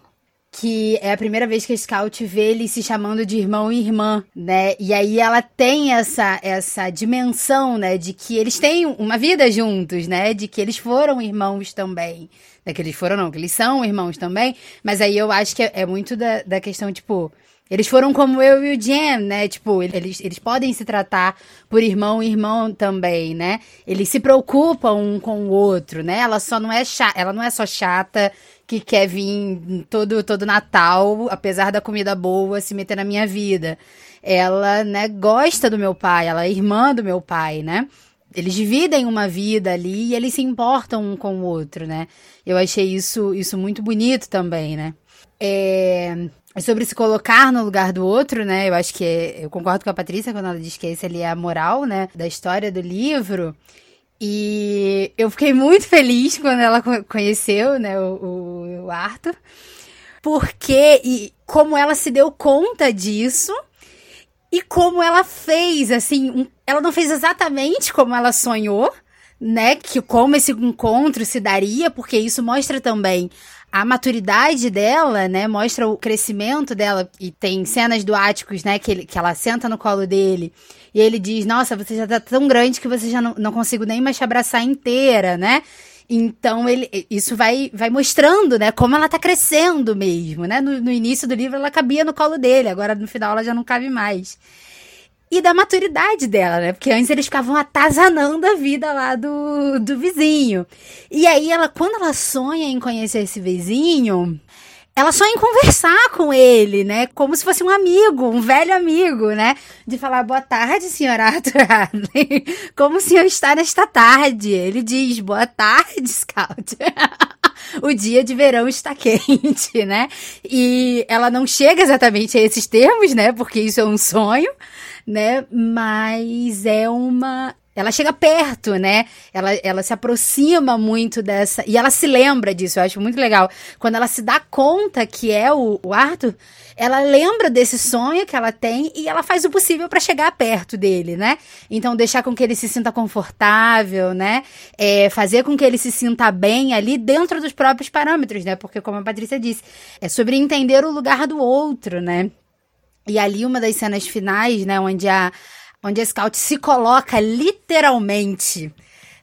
que é a primeira vez que a Scout vê ele se chamando de irmão e irmã, né? E aí ela tem essa, essa dimensão, né? De que eles têm uma vida juntos, né? De que eles foram irmãos também. Né? Que eles foram, não, que eles são irmãos também. Mas aí eu acho que é, é muito da, da questão, tipo eles foram como eu e o Jam, né? Tipo, eles, eles podem se tratar por irmão e irmão também, né? Eles se preocupam um com o outro, né? Ela só não é chata, ela não é só chata que quer vir todo todo Natal, apesar da comida boa, se meter na minha vida. Ela, né, gosta do meu pai, ela é irmã do meu pai, né? Eles dividem uma vida ali e eles se importam um com o outro, né? Eu achei isso isso muito bonito também, né? É, sobre se colocar no lugar do outro, né? Eu acho que é, eu concordo com a Patrícia quando ela diz que esse ali é a moral, né, da história do livro. E eu fiquei muito feliz quando ela conheceu, né, o, o Arthur, porque e como ela se deu conta disso e como ela fez, assim, um, ela não fez exatamente como ela sonhou, né, que como esse encontro se daria, porque isso mostra também a maturidade dela, né, mostra o crescimento dela. E tem cenas do Áticos, né, que, ele, que ela senta no colo dele e ele diz, nossa, você já tá tão grande que você já não, não consigo nem mais te abraçar inteira, né? Então ele, isso vai, vai mostrando, né, como ela tá crescendo mesmo, né? No, no início do livro ela cabia no colo dele, agora no final ela já não cabe mais e da maturidade dela, né? Porque antes eles ficavam atazanando a vida lá do, do vizinho. E aí ela, quando ela sonha em conhecer esse vizinho, ela sonha em conversar com ele, né? Como se fosse um amigo, um velho amigo, né? De falar, boa tarde, senhor Arthur Hadley. Como o senhor está nesta tarde? Ele diz, boa tarde, Scout. o dia de verão está quente, né? E ela não chega exatamente a esses termos, né? Porque isso é um sonho, né? Mas é uma ela chega perto, né? Ela, ela se aproxima muito dessa. E ela se lembra disso, eu acho muito legal. Quando ela se dá conta que é o, o Arthur, ela lembra desse sonho que ela tem e ela faz o possível para chegar perto dele, né? Então, deixar com que ele se sinta confortável, né? É, fazer com que ele se sinta bem ali dentro dos próprios parâmetros, né? Porque, como a Patrícia disse, é sobre entender o lugar do outro, né? E ali, uma das cenas finais, né, onde a onde a Scout se coloca literalmente,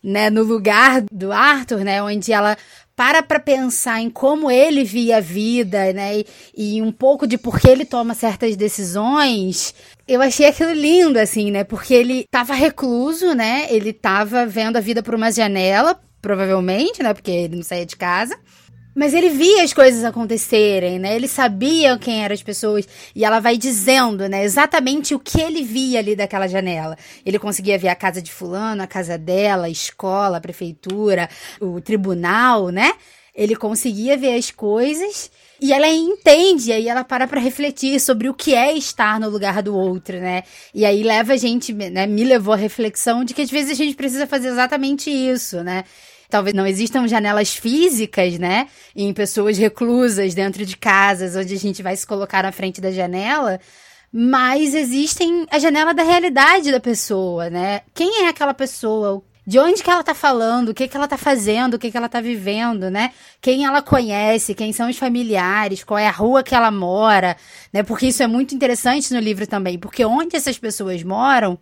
né, no lugar do Arthur, né, onde ela para para pensar em como ele via a vida, né, e, e, um pouco de por que ele toma certas decisões. Eu achei aquilo lindo, assim, né, porque ele estava recluso, né, ele estava vendo a vida por uma janela, provavelmente, né, porque ele não saía de casa. Mas ele via as coisas acontecerem, né? Ele sabia quem eram as pessoas e ela vai dizendo, né, exatamente o que ele via ali daquela janela. Ele conseguia ver a casa de fulano, a casa dela, a escola, a prefeitura, o tribunal, né? Ele conseguia ver as coisas e ela entende, aí ela para para refletir sobre o que é estar no lugar do outro, né? E aí leva a gente, né, me levou à reflexão de que às vezes a gente precisa fazer exatamente isso, né? Talvez não existam janelas físicas, né, em pessoas reclusas dentro de casas, onde a gente vai se colocar na frente da janela, mas existem a janela da realidade da pessoa, né? Quem é aquela pessoa? De onde que ela tá falando? O que que ela tá fazendo? O que que ela tá vivendo, né? Quem ela conhece? Quem são os familiares? Qual é a rua que ela mora? Né? Porque isso é muito interessante no livro também, porque onde essas pessoas moram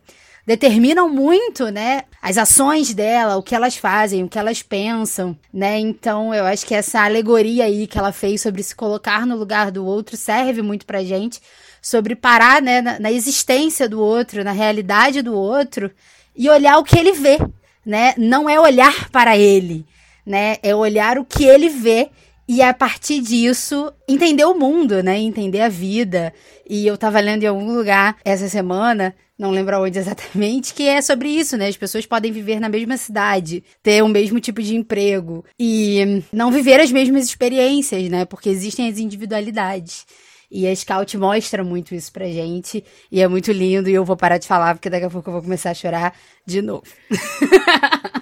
determinam muito, né, as ações dela, o que elas fazem, o que elas pensam, né? Então, eu acho que essa alegoria aí que ela fez sobre se colocar no lugar do outro serve muito pra gente, sobre parar, né, na, na existência do outro, na realidade do outro e olhar o que ele vê, né? Não é olhar para ele, né? É olhar o que ele vê e a partir disso, entender o mundo, né? Entender a vida. E eu tava lendo em algum lugar essa semana, não lembro onde exatamente, que é sobre isso, né? As pessoas podem viver na mesma cidade, ter o mesmo tipo de emprego e não viver as mesmas experiências, né? Porque existem as individualidades. E a Scout mostra muito isso pra gente. E é muito lindo. E eu vou parar de falar, porque daqui a pouco eu vou começar a chorar de novo.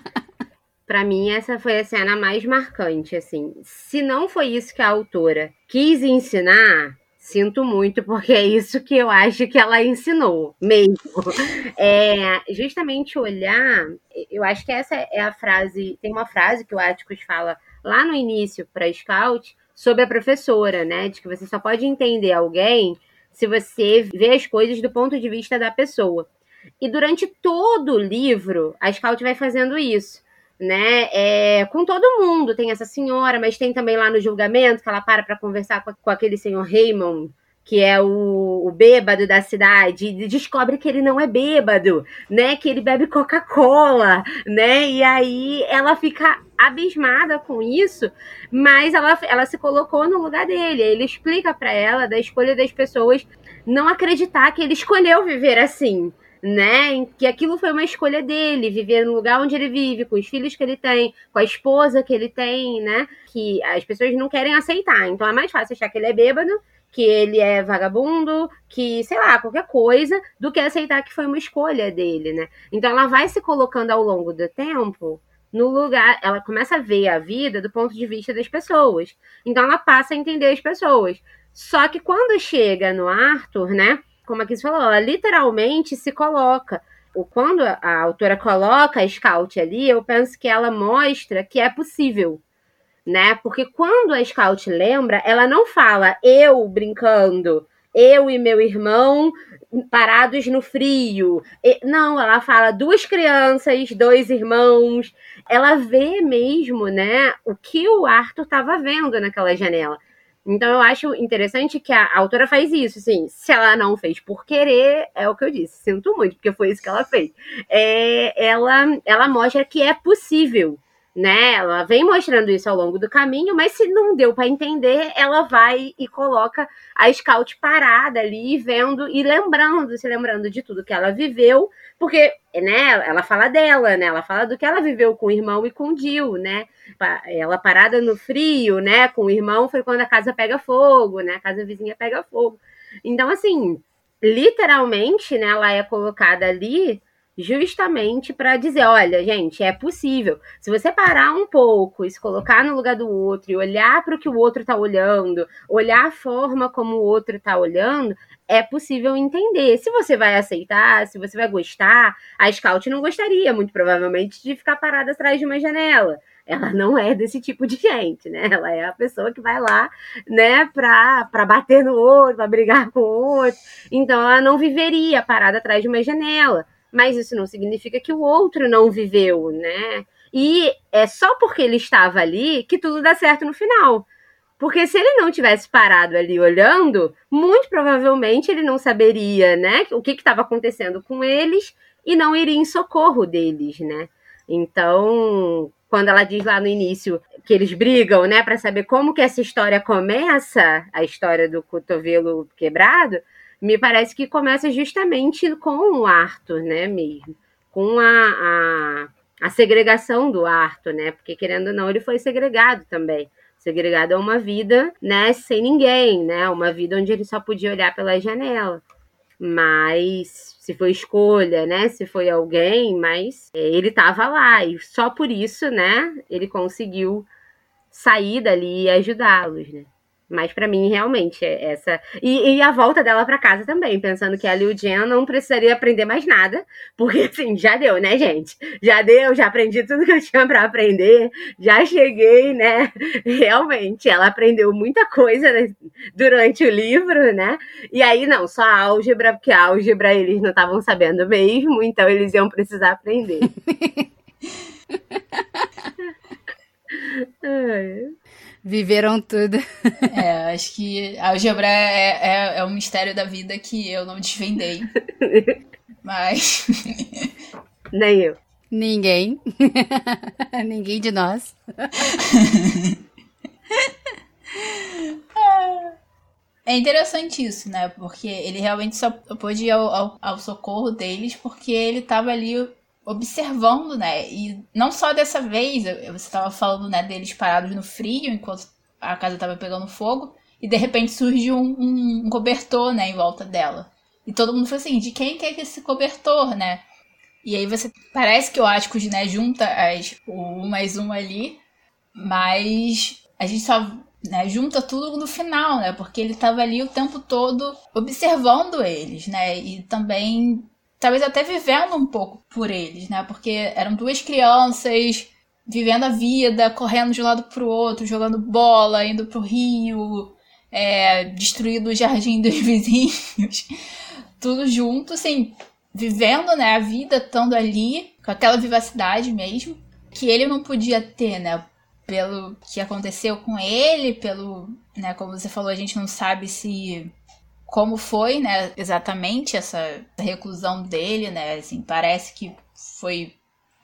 para mim essa foi a cena mais marcante, assim. Se não foi isso que a autora quis ensinar, sinto muito, porque é isso que eu acho que ela ensinou mesmo. É, justamente olhar, eu acho que essa é a frase, tem uma frase que o Atticus fala lá no início para Scout sobre a professora, né? De que você só pode entender alguém se você vê as coisas do ponto de vista da pessoa. E durante todo o livro, a Scout vai fazendo isso né? É, com todo mundo. Tem essa senhora, mas tem também lá no julgamento que ela para para conversar com, com, aquele senhor Raymond, que é o, o bêbado da cidade, e descobre que ele não é bêbado, né? Que ele bebe Coca-Cola, né? E aí ela fica abismada com isso, mas ela, ela se colocou no lugar dele. Ele explica para ela da escolha das pessoas não acreditar que ele escolheu viver assim né? Que aquilo foi uma escolha dele, viver no lugar onde ele vive, com os filhos que ele tem, com a esposa que ele tem, né? Que as pessoas não querem aceitar. Então é mais fácil achar que ele é bêbado, que ele é vagabundo, que, sei lá, qualquer coisa, do que aceitar que foi uma escolha dele, né? Então ela vai se colocando ao longo do tempo no lugar, ela começa a ver a vida do ponto de vista das pessoas. Então ela passa a entender as pessoas. Só que quando chega no Arthur, né? Como a Kiss falou, ela literalmente se coloca. Quando a autora coloca a Scout ali, eu penso que ela mostra que é possível, né? Porque quando a Scout lembra, ela não fala eu brincando, eu e meu irmão parados no frio. Não, ela fala duas crianças, dois irmãos. Ela vê mesmo, né, o que o Arthur estava vendo naquela janela. Então eu acho interessante que a, autora faz isso, assim, se ela não fez por querer, é o que eu disse, sinto muito, porque foi isso que ela fez. É, ela, ela mostra que é possível, né? Ela vem mostrando isso ao longo do caminho, mas se não deu para entender, ela vai e coloca a Scout parada ali, vendo e lembrando, se lembrando de tudo que ela viveu, porque, né, ela fala dela, né? Ela fala do que ela viveu com o irmão e com o Jill, né? Ela parada no frio, né, com o irmão foi quando a casa pega fogo, né? A casa vizinha pega fogo. Então, assim, literalmente, né, ela é colocada ali justamente para dizer, olha, gente, é possível. Se você parar um pouco e se colocar no lugar do outro e olhar para o que o outro está olhando, olhar a forma como o outro está olhando, é possível entender. Se você vai aceitar, se você vai gostar, a Scout não gostaria, muito provavelmente, de ficar parada atrás de uma janela. Ela não é desse tipo de gente, né? Ela é a pessoa que vai lá, né, pra, pra bater no outro, pra brigar com o outro. Então, ela não viveria parada atrás de uma janela mas isso não significa que o outro não viveu, né? E é só porque ele estava ali que tudo dá certo no final. Porque se ele não tivesse parado ali olhando, muito provavelmente ele não saberia, né, o que estava acontecendo com eles e não iria em socorro deles, né? Então, quando ela diz lá no início que eles brigam, né, para saber como que essa história começa, a história do cotovelo quebrado, me parece que começa justamente com o Arthur, né, mesmo, com a, a, a segregação do Arthur, né, porque querendo ou não, ele foi segregado também, segregado a uma vida, né, sem ninguém, né, uma vida onde ele só podia olhar pela janela, mas se foi escolha, né, se foi alguém, mas é, ele estava lá. E só por isso, né, ele conseguiu sair dali e ajudá-los, né. Mas para mim, realmente, é essa. E, e a volta dela para casa também, pensando que a Liu Jian não precisaria aprender mais nada, porque assim, já deu, né, gente? Já deu, já aprendi tudo que eu tinha para aprender, já cheguei, né? Realmente, ela aprendeu muita coisa né, durante o livro, né? E aí, não, só álgebra, porque álgebra eles não estavam sabendo mesmo, então eles iam precisar aprender. Ai. Viveram tudo. É, acho que a álgebra é, é, é um mistério da vida que eu não desvendei. Mas. Nem eu. Ninguém. Ninguém de nós. É interessante isso, né? Porque ele realmente só pôde ir ao, ao, ao socorro deles porque ele estava ali observando, né? E não só dessa vez, você estava falando, né, deles parados no frio enquanto a casa estava pegando fogo, e de repente surge um, um, um, cobertor, né, em volta dela. E todo mundo falou assim, de quem que é esse cobertor, né? E aí você parece que o Atticus, né, junta as, o um mais um ali, mas a gente só né, junta tudo no final, né? Porque ele estava ali o tempo todo observando eles, né? E também talvez até vivendo um pouco por eles, né? Porque eram duas crianças vivendo a vida, correndo de um lado pro outro, jogando bola, indo pro rio, é, destruindo o jardim dos vizinhos, tudo junto, assim, vivendo, né, a vida estando ali, com aquela vivacidade mesmo, que ele não podia ter, né, pelo que aconteceu com ele, pelo, né, como você falou, a gente não sabe se como foi, né, exatamente essa reclusão dele, né? Assim, parece que foi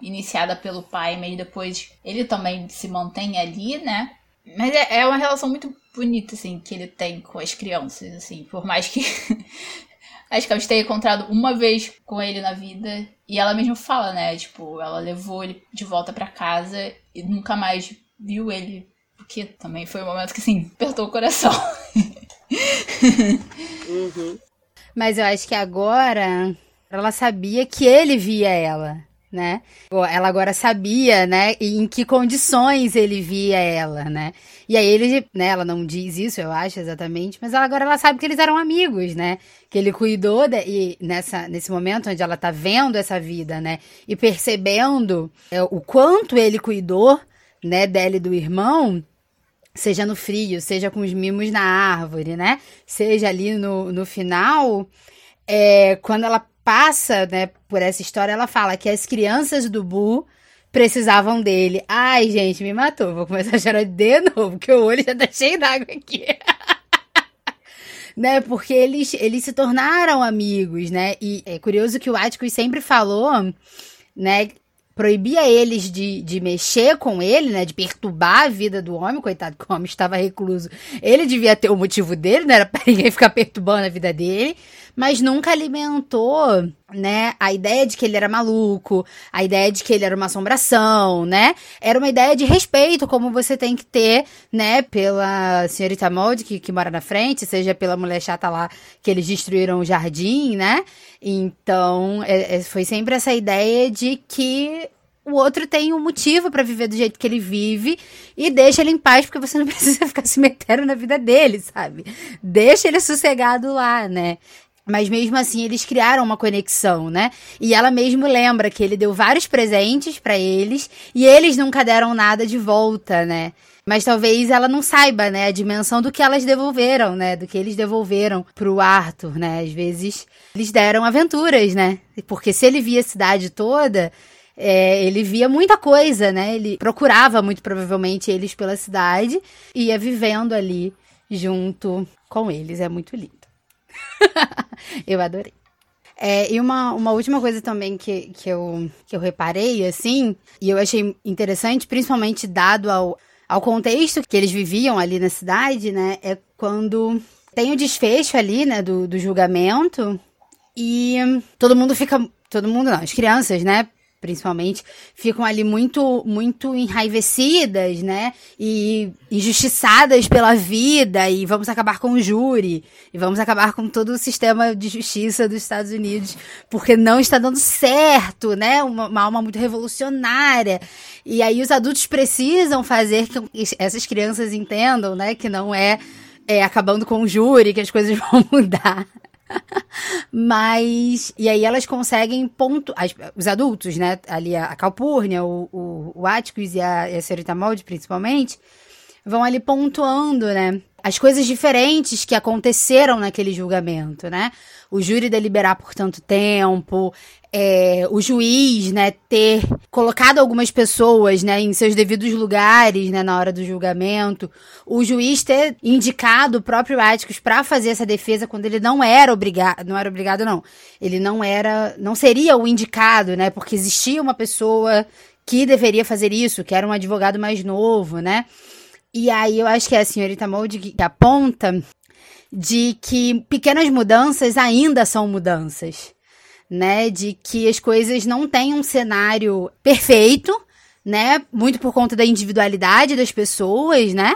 iniciada pelo pai, mas depois ele também se mantém ali, né? Mas é, é uma relação muito bonita, assim, que ele tem com as crianças, assim, por mais que acho que eu tenha encontrado uma vez com ele na vida e ela mesmo fala, né? Tipo, ela levou ele de volta para casa e nunca mais viu ele, porque também foi um momento que, assim, apertou o coração. uhum. Mas eu acho que agora ela sabia que ele via ela, né? Ela agora sabia, né, em que condições ele via ela, né? E aí ele, né, ela não diz isso, eu acho exatamente, mas ela, agora ela sabe que eles eram amigos, né? Que ele cuidou de, e nessa nesse momento onde ela tá vendo essa vida, né, e percebendo é, o quanto ele cuidou, né, dela e do irmão, seja no frio, seja com os mimos na árvore, né? Seja ali no, no final, é, quando ela passa né, por essa história, ela fala que as crianças do Bu precisavam dele. Ai, gente, me matou. Vou começar a chorar de novo, porque o olho já tá cheio d'água aqui. né? Porque eles, eles se tornaram amigos, né? E é curioso que o Atticus sempre falou, né? Proibia eles de, de mexer com ele, né? De perturbar a vida do homem, coitado, que o homem estava recluso. Ele devia ter o motivo dele, não era para ninguém ficar perturbando a vida dele mas nunca alimentou, né, a ideia de que ele era maluco, a ideia de que ele era uma assombração, né? Era uma ideia de respeito, como você tem que ter, né, pela senhorita Mold, que, que mora na frente, seja pela mulher chata lá que eles destruíram o jardim, né? Então, é, é, foi sempre essa ideia de que o outro tem um motivo para viver do jeito que ele vive e deixa ele em paz, porque você não precisa ficar se metendo na vida dele, sabe? Deixa ele sossegado lá, né? Mas mesmo assim, eles criaram uma conexão, né? E ela mesmo lembra que ele deu vários presentes para eles e eles nunca deram nada de volta, né? Mas talvez ela não saiba, né, a dimensão do que elas devolveram, né, do que eles devolveram pro Arthur, né? Às vezes eles deram aventuras, né? Porque se ele via a cidade toda, é, ele via muita coisa, né? Ele procurava muito provavelmente eles pela cidade e ia vivendo ali junto com eles. É muito lindo. eu adorei. É, e uma, uma última coisa também que, que, eu, que eu reparei, assim, e eu achei interessante, principalmente dado ao, ao contexto que eles viviam ali na cidade, né? É quando tem o desfecho ali, né, do, do julgamento, e todo mundo fica. Todo mundo não, as crianças, né? Principalmente, ficam ali muito, muito enraivecidas, né? E injustiçadas pela vida, e vamos acabar com o júri, e vamos acabar com todo o sistema de justiça dos Estados Unidos, porque não está dando certo, né? Uma, uma alma muito revolucionária. E aí os adultos precisam fazer que essas crianças entendam, né? Que não é, é acabando com o júri, que as coisas vão mudar. Mas. E aí elas conseguem ponto. As, os adultos, né? Ali a, a Calpurnia, o, o, o Atticus e a, e a Senhorita Molde, principalmente, vão ali pontuando, né? As coisas diferentes que aconteceram naquele julgamento, né? O júri deliberar por tanto tempo, é, o juiz, né, ter colocado algumas pessoas, né, em seus devidos lugares, né, na hora do julgamento, o juiz ter indicado o próprio Atticus para fazer essa defesa quando ele não era obrigado, não era obrigado não, ele não era, não seria o indicado, né, porque existia uma pessoa que deveria fazer isso, que era um advogado mais novo, né, e aí eu acho que é a senhorita Mold que aponta de que pequenas mudanças ainda são mudanças né? De que as coisas não têm um cenário perfeito, né? Muito por conta da individualidade das pessoas, né?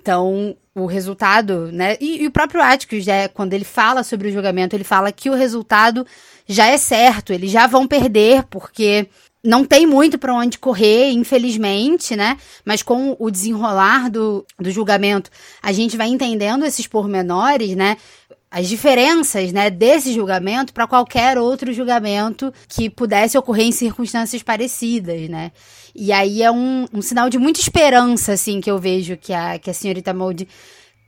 Então, o resultado, né? E, e, o próprio Atticus, né, quando ele fala sobre o julgamento, ele fala que o resultado já é certo, eles já vão perder, porque não tem muito para onde correr, infelizmente, né? Mas com o desenrolar do, do julgamento, a gente vai entendendo esses pormenores, né? As diferenças, né, desse julgamento para qualquer outro julgamento que pudesse ocorrer em circunstâncias parecidas, né? E aí é um, um sinal de muita esperança, assim, que eu vejo que a, que a senhorita Mold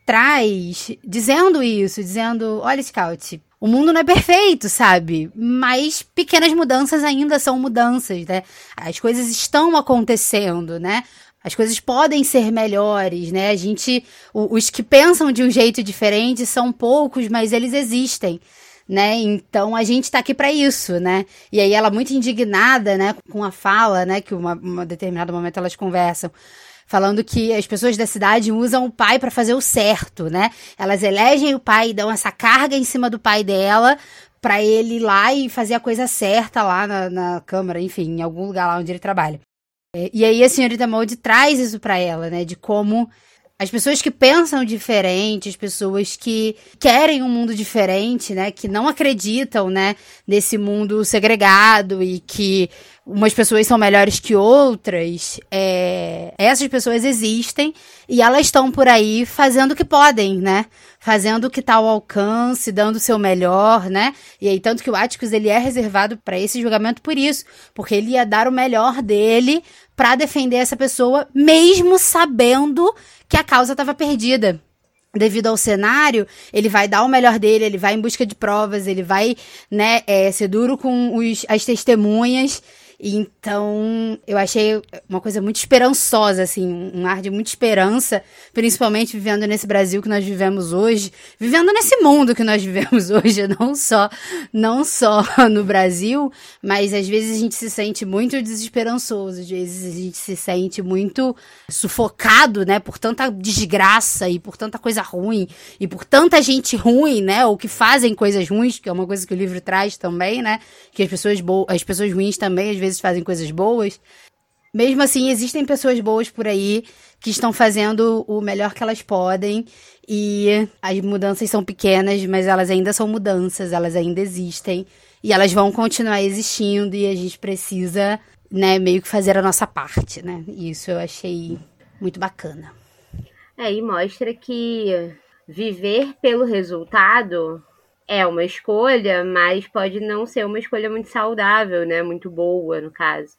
traz, dizendo isso, dizendo, olha, Scout, o mundo não é perfeito, sabe? Mas pequenas mudanças ainda são mudanças, né? As coisas estão acontecendo, né? As coisas podem ser melhores, né? A gente, os que pensam de um jeito diferente são poucos, mas eles existem, né? Então a gente tá aqui para isso, né? E aí ela muito indignada, né, com a fala, né, que uma, uma determinado momento elas conversam, falando que as pessoas da cidade usam o pai para fazer o certo, né? Elas elegem o pai e dão essa carga em cima do pai dela para ele ir lá e fazer a coisa certa lá na, na Câmara, enfim, em algum lugar lá onde ele trabalha. É, e aí a senhorita Mold traz isso para ela, né? De como as pessoas que pensam diferente, as pessoas que querem um mundo diferente, né, que não acreditam, né, nesse mundo segregado e que umas pessoas são melhores que outras, é, essas pessoas existem e elas estão por aí fazendo o que podem, né, fazendo o que está ao alcance, dando o seu melhor, né, e aí tanto que o Atticus ele é reservado para esse julgamento por isso, porque ele ia dar o melhor dele para defender essa pessoa, mesmo sabendo que a causa estava perdida. Devido ao cenário, ele vai dar o melhor dele, ele vai em busca de provas, ele vai, né, é, ser duro com os, as testemunhas. Então, eu achei uma coisa muito esperançosa, assim, um ar de muita esperança, principalmente vivendo nesse Brasil que nós vivemos hoje, vivendo nesse mundo que nós vivemos hoje, não só, não só no Brasil, mas às vezes a gente se sente muito desesperançoso, às vezes a gente se sente muito sufocado, né, por tanta desgraça e por tanta coisa ruim e por tanta gente ruim, né, ou que fazem coisas ruins, que é uma coisa que o livro traz também, né, que as pessoas boas, as pessoas ruins também às vezes fazem coisas boas. Mesmo assim, existem pessoas boas por aí que estão fazendo o melhor que elas podem e as mudanças são pequenas, mas elas ainda são mudanças, elas ainda existem e elas vão continuar existindo e a gente precisa, né, meio que fazer a nossa parte, né? E isso eu achei muito bacana. É, e mostra que viver pelo resultado é uma escolha, mas pode não ser uma escolha muito saudável, né? Muito boa, no caso.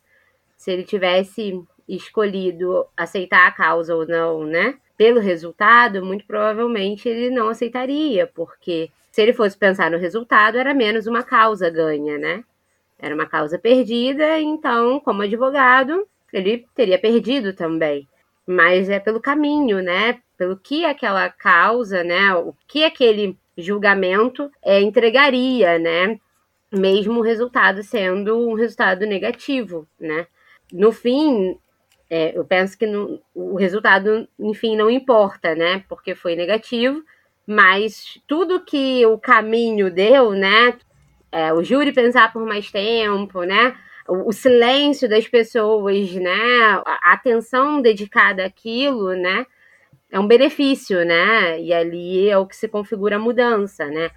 Se ele tivesse escolhido aceitar a causa ou não, né? Pelo resultado, muito provavelmente ele não aceitaria, porque se ele fosse pensar no resultado, era menos uma causa ganha, né? Era uma causa perdida, então, como advogado, ele teria perdido também. Mas é pelo caminho, né? Pelo que aquela causa, né? O que aquele julgamento é, entregaria, né? Mesmo o resultado sendo um resultado negativo, né? No fim, é, eu penso que no, o resultado, enfim, não importa, né? Porque foi negativo, mas tudo que o caminho deu, né? É, o júri pensar por mais tempo, né? O, o silêncio das pessoas, né? A atenção dedicada àquilo, né? É um benefício, né? E ali é o que se configura a mudança, né?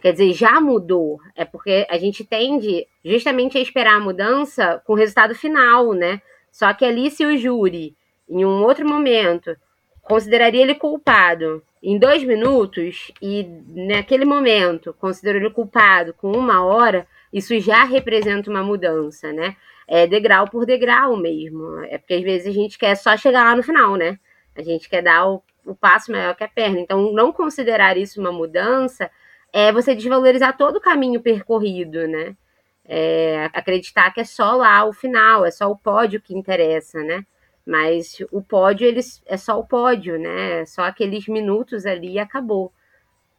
Quer dizer, já mudou. É porque a gente tende justamente a esperar a mudança com o resultado final, né? Só que ali, se o júri, em um outro momento, consideraria ele culpado em dois minutos e naquele momento considerou ele culpado com uma hora, isso já representa uma mudança, né? É degrau por degrau mesmo. É porque às vezes a gente quer só chegar lá no final, né? A gente quer dar o, o passo maior que a perna. Então, não considerar isso uma mudança é você desvalorizar todo o caminho percorrido, né? É, acreditar que é só lá o final, é só o pódio que interessa, né? Mas o pódio eles, é só o pódio, né? É só aqueles minutos ali e acabou.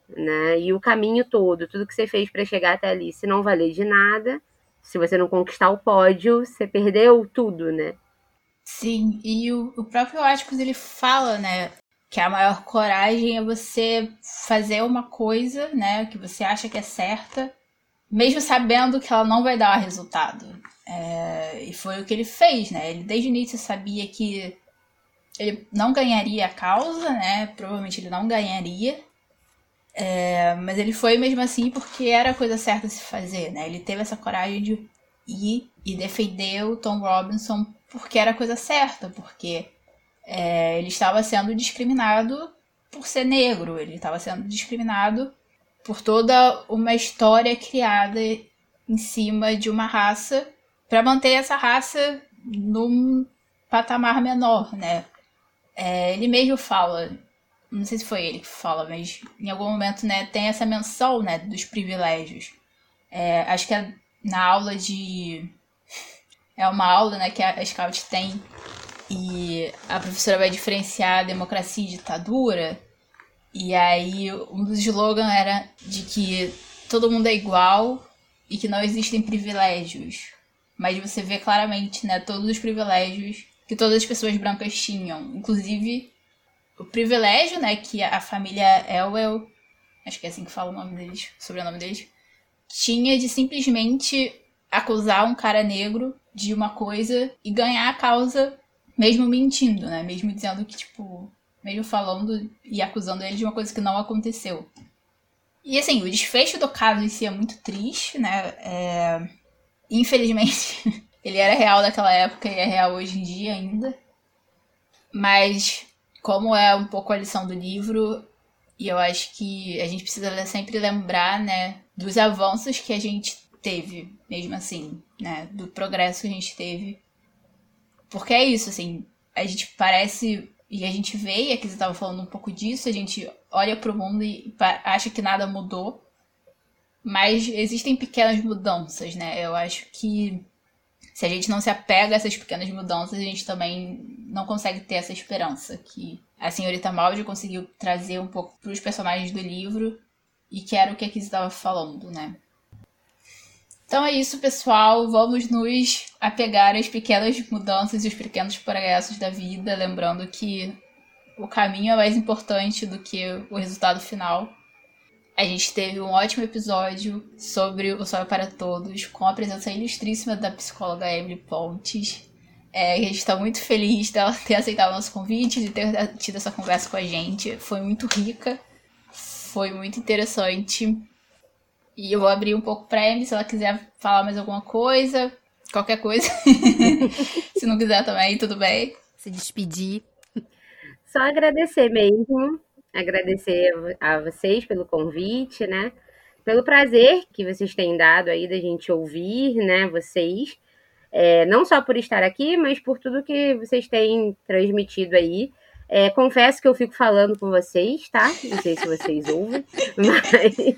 Né? E o caminho todo, tudo que você fez para chegar até ali, se não valer de nada, se você não conquistar o pódio, você perdeu tudo, né? Sim, e o, o próprio Atticus ele fala, né, que a maior coragem é você fazer uma coisa, né, que você acha que é certa, mesmo sabendo que ela não vai dar resultado. É, e foi o que ele fez, né? Ele desde o início sabia que ele não ganharia a causa, né? Provavelmente ele não ganharia. É, mas ele foi mesmo assim porque era a coisa certa a se fazer, né? Ele teve essa coragem de ir e defender o Tom Robinson porque era a coisa certa, porque é, ele estava sendo discriminado por ser negro, ele estava sendo discriminado por toda uma história criada em cima de uma raça para manter essa raça num patamar menor, né? É, ele mesmo fala, não sei se foi ele que fala, mas em algum momento, né, tem essa menção, né, dos privilégios. É, acho que é na aula de é uma aula né, que a Scout tem e a professora vai diferenciar democracia e ditadura. E aí um dos slogans era de que todo mundo é igual e que não existem privilégios. Mas você vê claramente, né, todos os privilégios que todas as pessoas brancas tinham, inclusive o privilégio, né, que a família Elwell, acho que é assim que fala o nome deles, sobrenome deles, tinha de simplesmente acusar um cara negro de uma coisa e ganhar a causa mesmo mentindo, né? Mesmo dizendo que, tipo, mesmo falando e acusando ele de uma coisa que não aconteceu. E assim, o desfecho do caso em si é muito triste, né? É... Infelizmente, ele era real naquela época e é real hoje em dia ainda. Mas, como é um pouco a lição do livro, e eu acho que a gente precisa sempre lembrar, né, dos avanços que a gente teve, mesmo assim, né? Do progresso que a gente teve. Porque é isso, assim, a gente parece. E a gente vê, e aqui você estava falando um pouco disso, a gente olha para o mundo e acha que nada mudou. Mas existem pequenas mudanças, né? Eu acho que se a gente não se apega a essas pequenas mudanças, a gente também não consegue ter essa esperança que a senhorita Maldi conseguiu trazer um pouco para os personagens do livro e que era o que a Kizzy estava falando, né? Então é isso, pessoal. Vamos nos apegar às pequenas mudanças e os pequenos progressos da vida, lembrando que o caminho é mais importante do que o resultado final. A gente teve um ótimo episódio sobre o Sol para Todos, com a presença ilustríssima da psicóloga Emily Pontes. É, a gente está muito feliz dela ter aceitado o nosso convite, de ter tido essa conversa com a gente. Foi muito rica, foi muito interessante. E eu vou abrir um pouco para Emily, se ela quiser falar mais alguma coisa, qualquer coisa. se não quiser também, tudo bem. Se despedir. Só agradecer mesmo agradecer a vocês pelo convite, né? Pelo prazer que vocês têm dado aí da gente ouvir, né? Vocês, é, não só por estar aqui, mas por tudo que vocês têm transmitido aí. É, confesso que eu fico falando com vocês, tá? Não sei se vocês ouvem, mas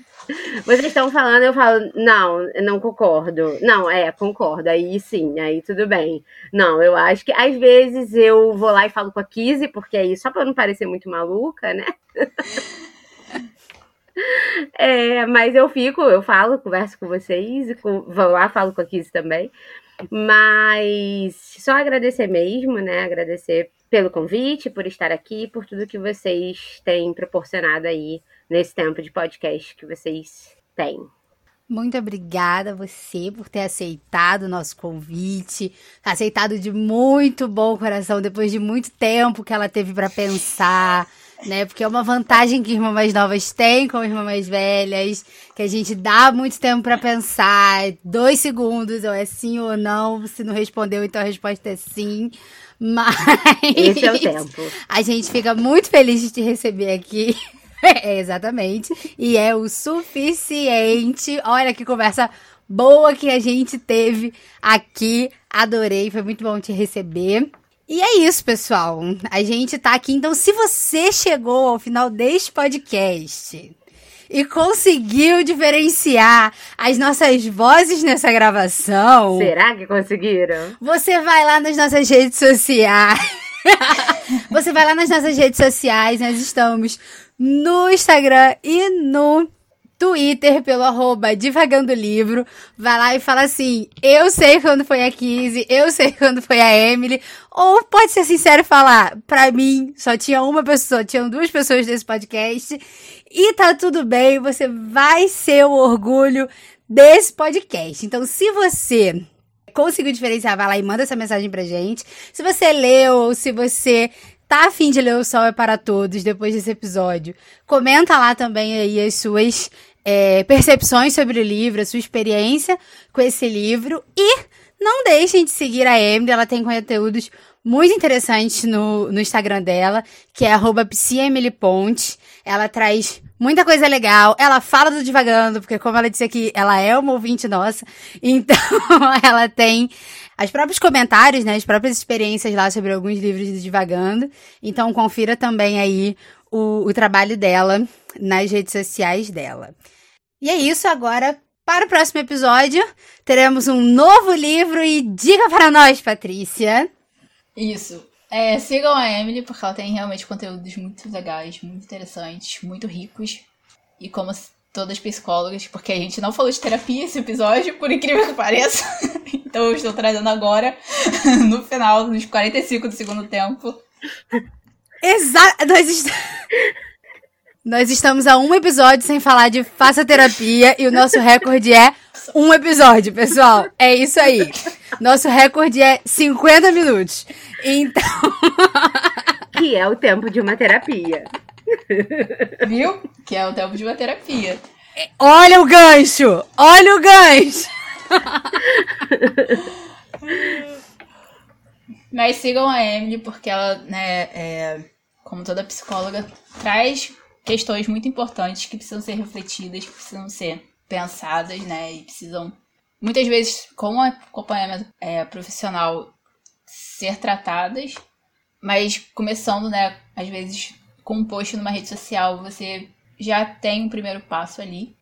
vocês estão falando, eu falo, não, não concordo. Não, é, concordo. Aí sim, aí tudo bem. Não, eu acho que às vezes eu vou lá e falo com a Kizzy, porque aí, só pra não parecer muito maluca, né? É, mas eu fico, eu falo, converso com vocês, com, vou lá, falo com a Kizzy também. Mas só agradecer mesmo, né? Agradecer pelo convite, por estar aqui, por tudo que vocês têm proporcionado aí nesse tempo de podcast que vocês têm. Muito obrigada a você por ter aceitado o nosso convite, aceitado de muito bom coração depois de muito tempo que ela teve para pensar, né? Porque é uma vantagem que irmãs mais novas têm com irmãs mais velhas, que a gente dá muito tempo para pensar, dois segundos, ou é sim ou não, se não respondeu, então a resposta é sim. Mas. Esse é o tempo. A gente fica muito feliz de te receber aqui. É, exatamente. E é o suficiente. Olha que conversa boa que a gente teve aqui. Adorei, foi muito bom te receber. E é isso, pessoal. A gente tá aqui. Então, se você chegou ao final deste podcast e conseguiu diferenciar as nossas vozes nessa gravação. Será que conseguiram? Você vai lá nas nossas redes sociais. você vai lá nas nossas redes sociais. Nós estamos no Instagram e no Twitter pelo arroba Divagando Livro. Vai lá e fala assim: eu sei quando foi a Kizzy, eu sei quando foi a Emily. Ou pode ser sincero e falar: pra mim, só tinha uma pessoa, tinham duas pessoas nesse podcast. E tá tudo bem, você vai ser o orgulho desse podcast. Então, se você conseguiu diferenciar, vai lá e manda essa mensagem pra gente. Se você leu ou se você tá afim de ler O Sol é para Todos depois desse episódio, comenta lá também aí as suas é, percepções sobre o livro, a sua experiência com esse livro e não deixem de seguir a Emily, ela tem conteúdos muito interessantes no, no Instagram dela, que é arroba Ela traz muita coisa legal. Ela fala do Divagando, porque como ela disse aqui, ela é uma ouvinte nossa. Então, ela tem os próprios comentários, né, as próprias experiências lá sobre alguns livros do Divagando. Então, confira também aí o, o trabalho dela nas redes sociais dela. E é isso agora. Para o próximo episódio, teremos um novo livro e diga para nós, Patrícia. Isso. É, sigam a Emily, porque ela tem realmente conteúdos muito legais, muito interessantes, muito ricos. E como todas psicólogas, porque a gente não falou de terapia esse episódio, por incrível que pareça. então eu estou trazendo agora, no final, nos 45 do segundo tempo. Exato! Nós, est... Nós estamos a um episódio sem falar de faça terapia e o nosso recorde é um episódio, pessoal. É isso aí. Nosso recorde é 50 minutos. Então. que é o tempo de uma terapia. Viu? Que é o tempo de uma terapia. Olha o gancho! Olha o gancho! Mas sigam a Emily, porque ela, né, é, como toda psicóloga, traz questões muito importantes que precisam ser refletidas, que precisam ser pensadas, né? E precisam, muitas vezes, com acompanhamento é, profissional, ser tratadas. Mas começando, né, às vezes, com um post numa rede social, você já tem um primeiro passo ali.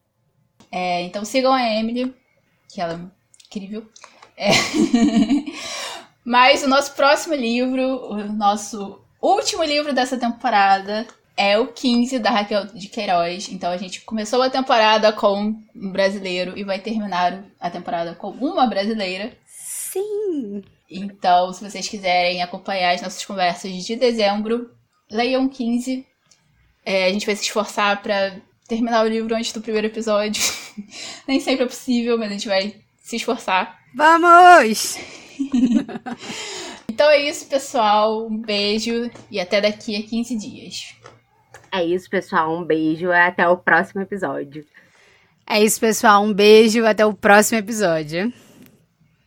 É, então sigam a Emily, que ela é incrível. É. Mas o nosso próximo livro, o nosso último livro dessa temporada, é o 15 da Raquel de Queiroz. Então a gente começou a temporada com um brasileiro e vai terminar a temporada com uma brasileira. Sim! Então, se vocês quiserem acompanhar as nossas conversas de dezembro, leiam 15. É, a gente vai se esforçar para terminar o livro antes do primeiro episódio. Nem sempre é possível, mas a gente vai se esforçar. Vamos! então é isso, pessoal. Um beijo e até daqui a 15 dias. É isso, pessoal. Um beijo e até o próximo episódio. É isso, pessoal. Um beijo até o próximo episódio.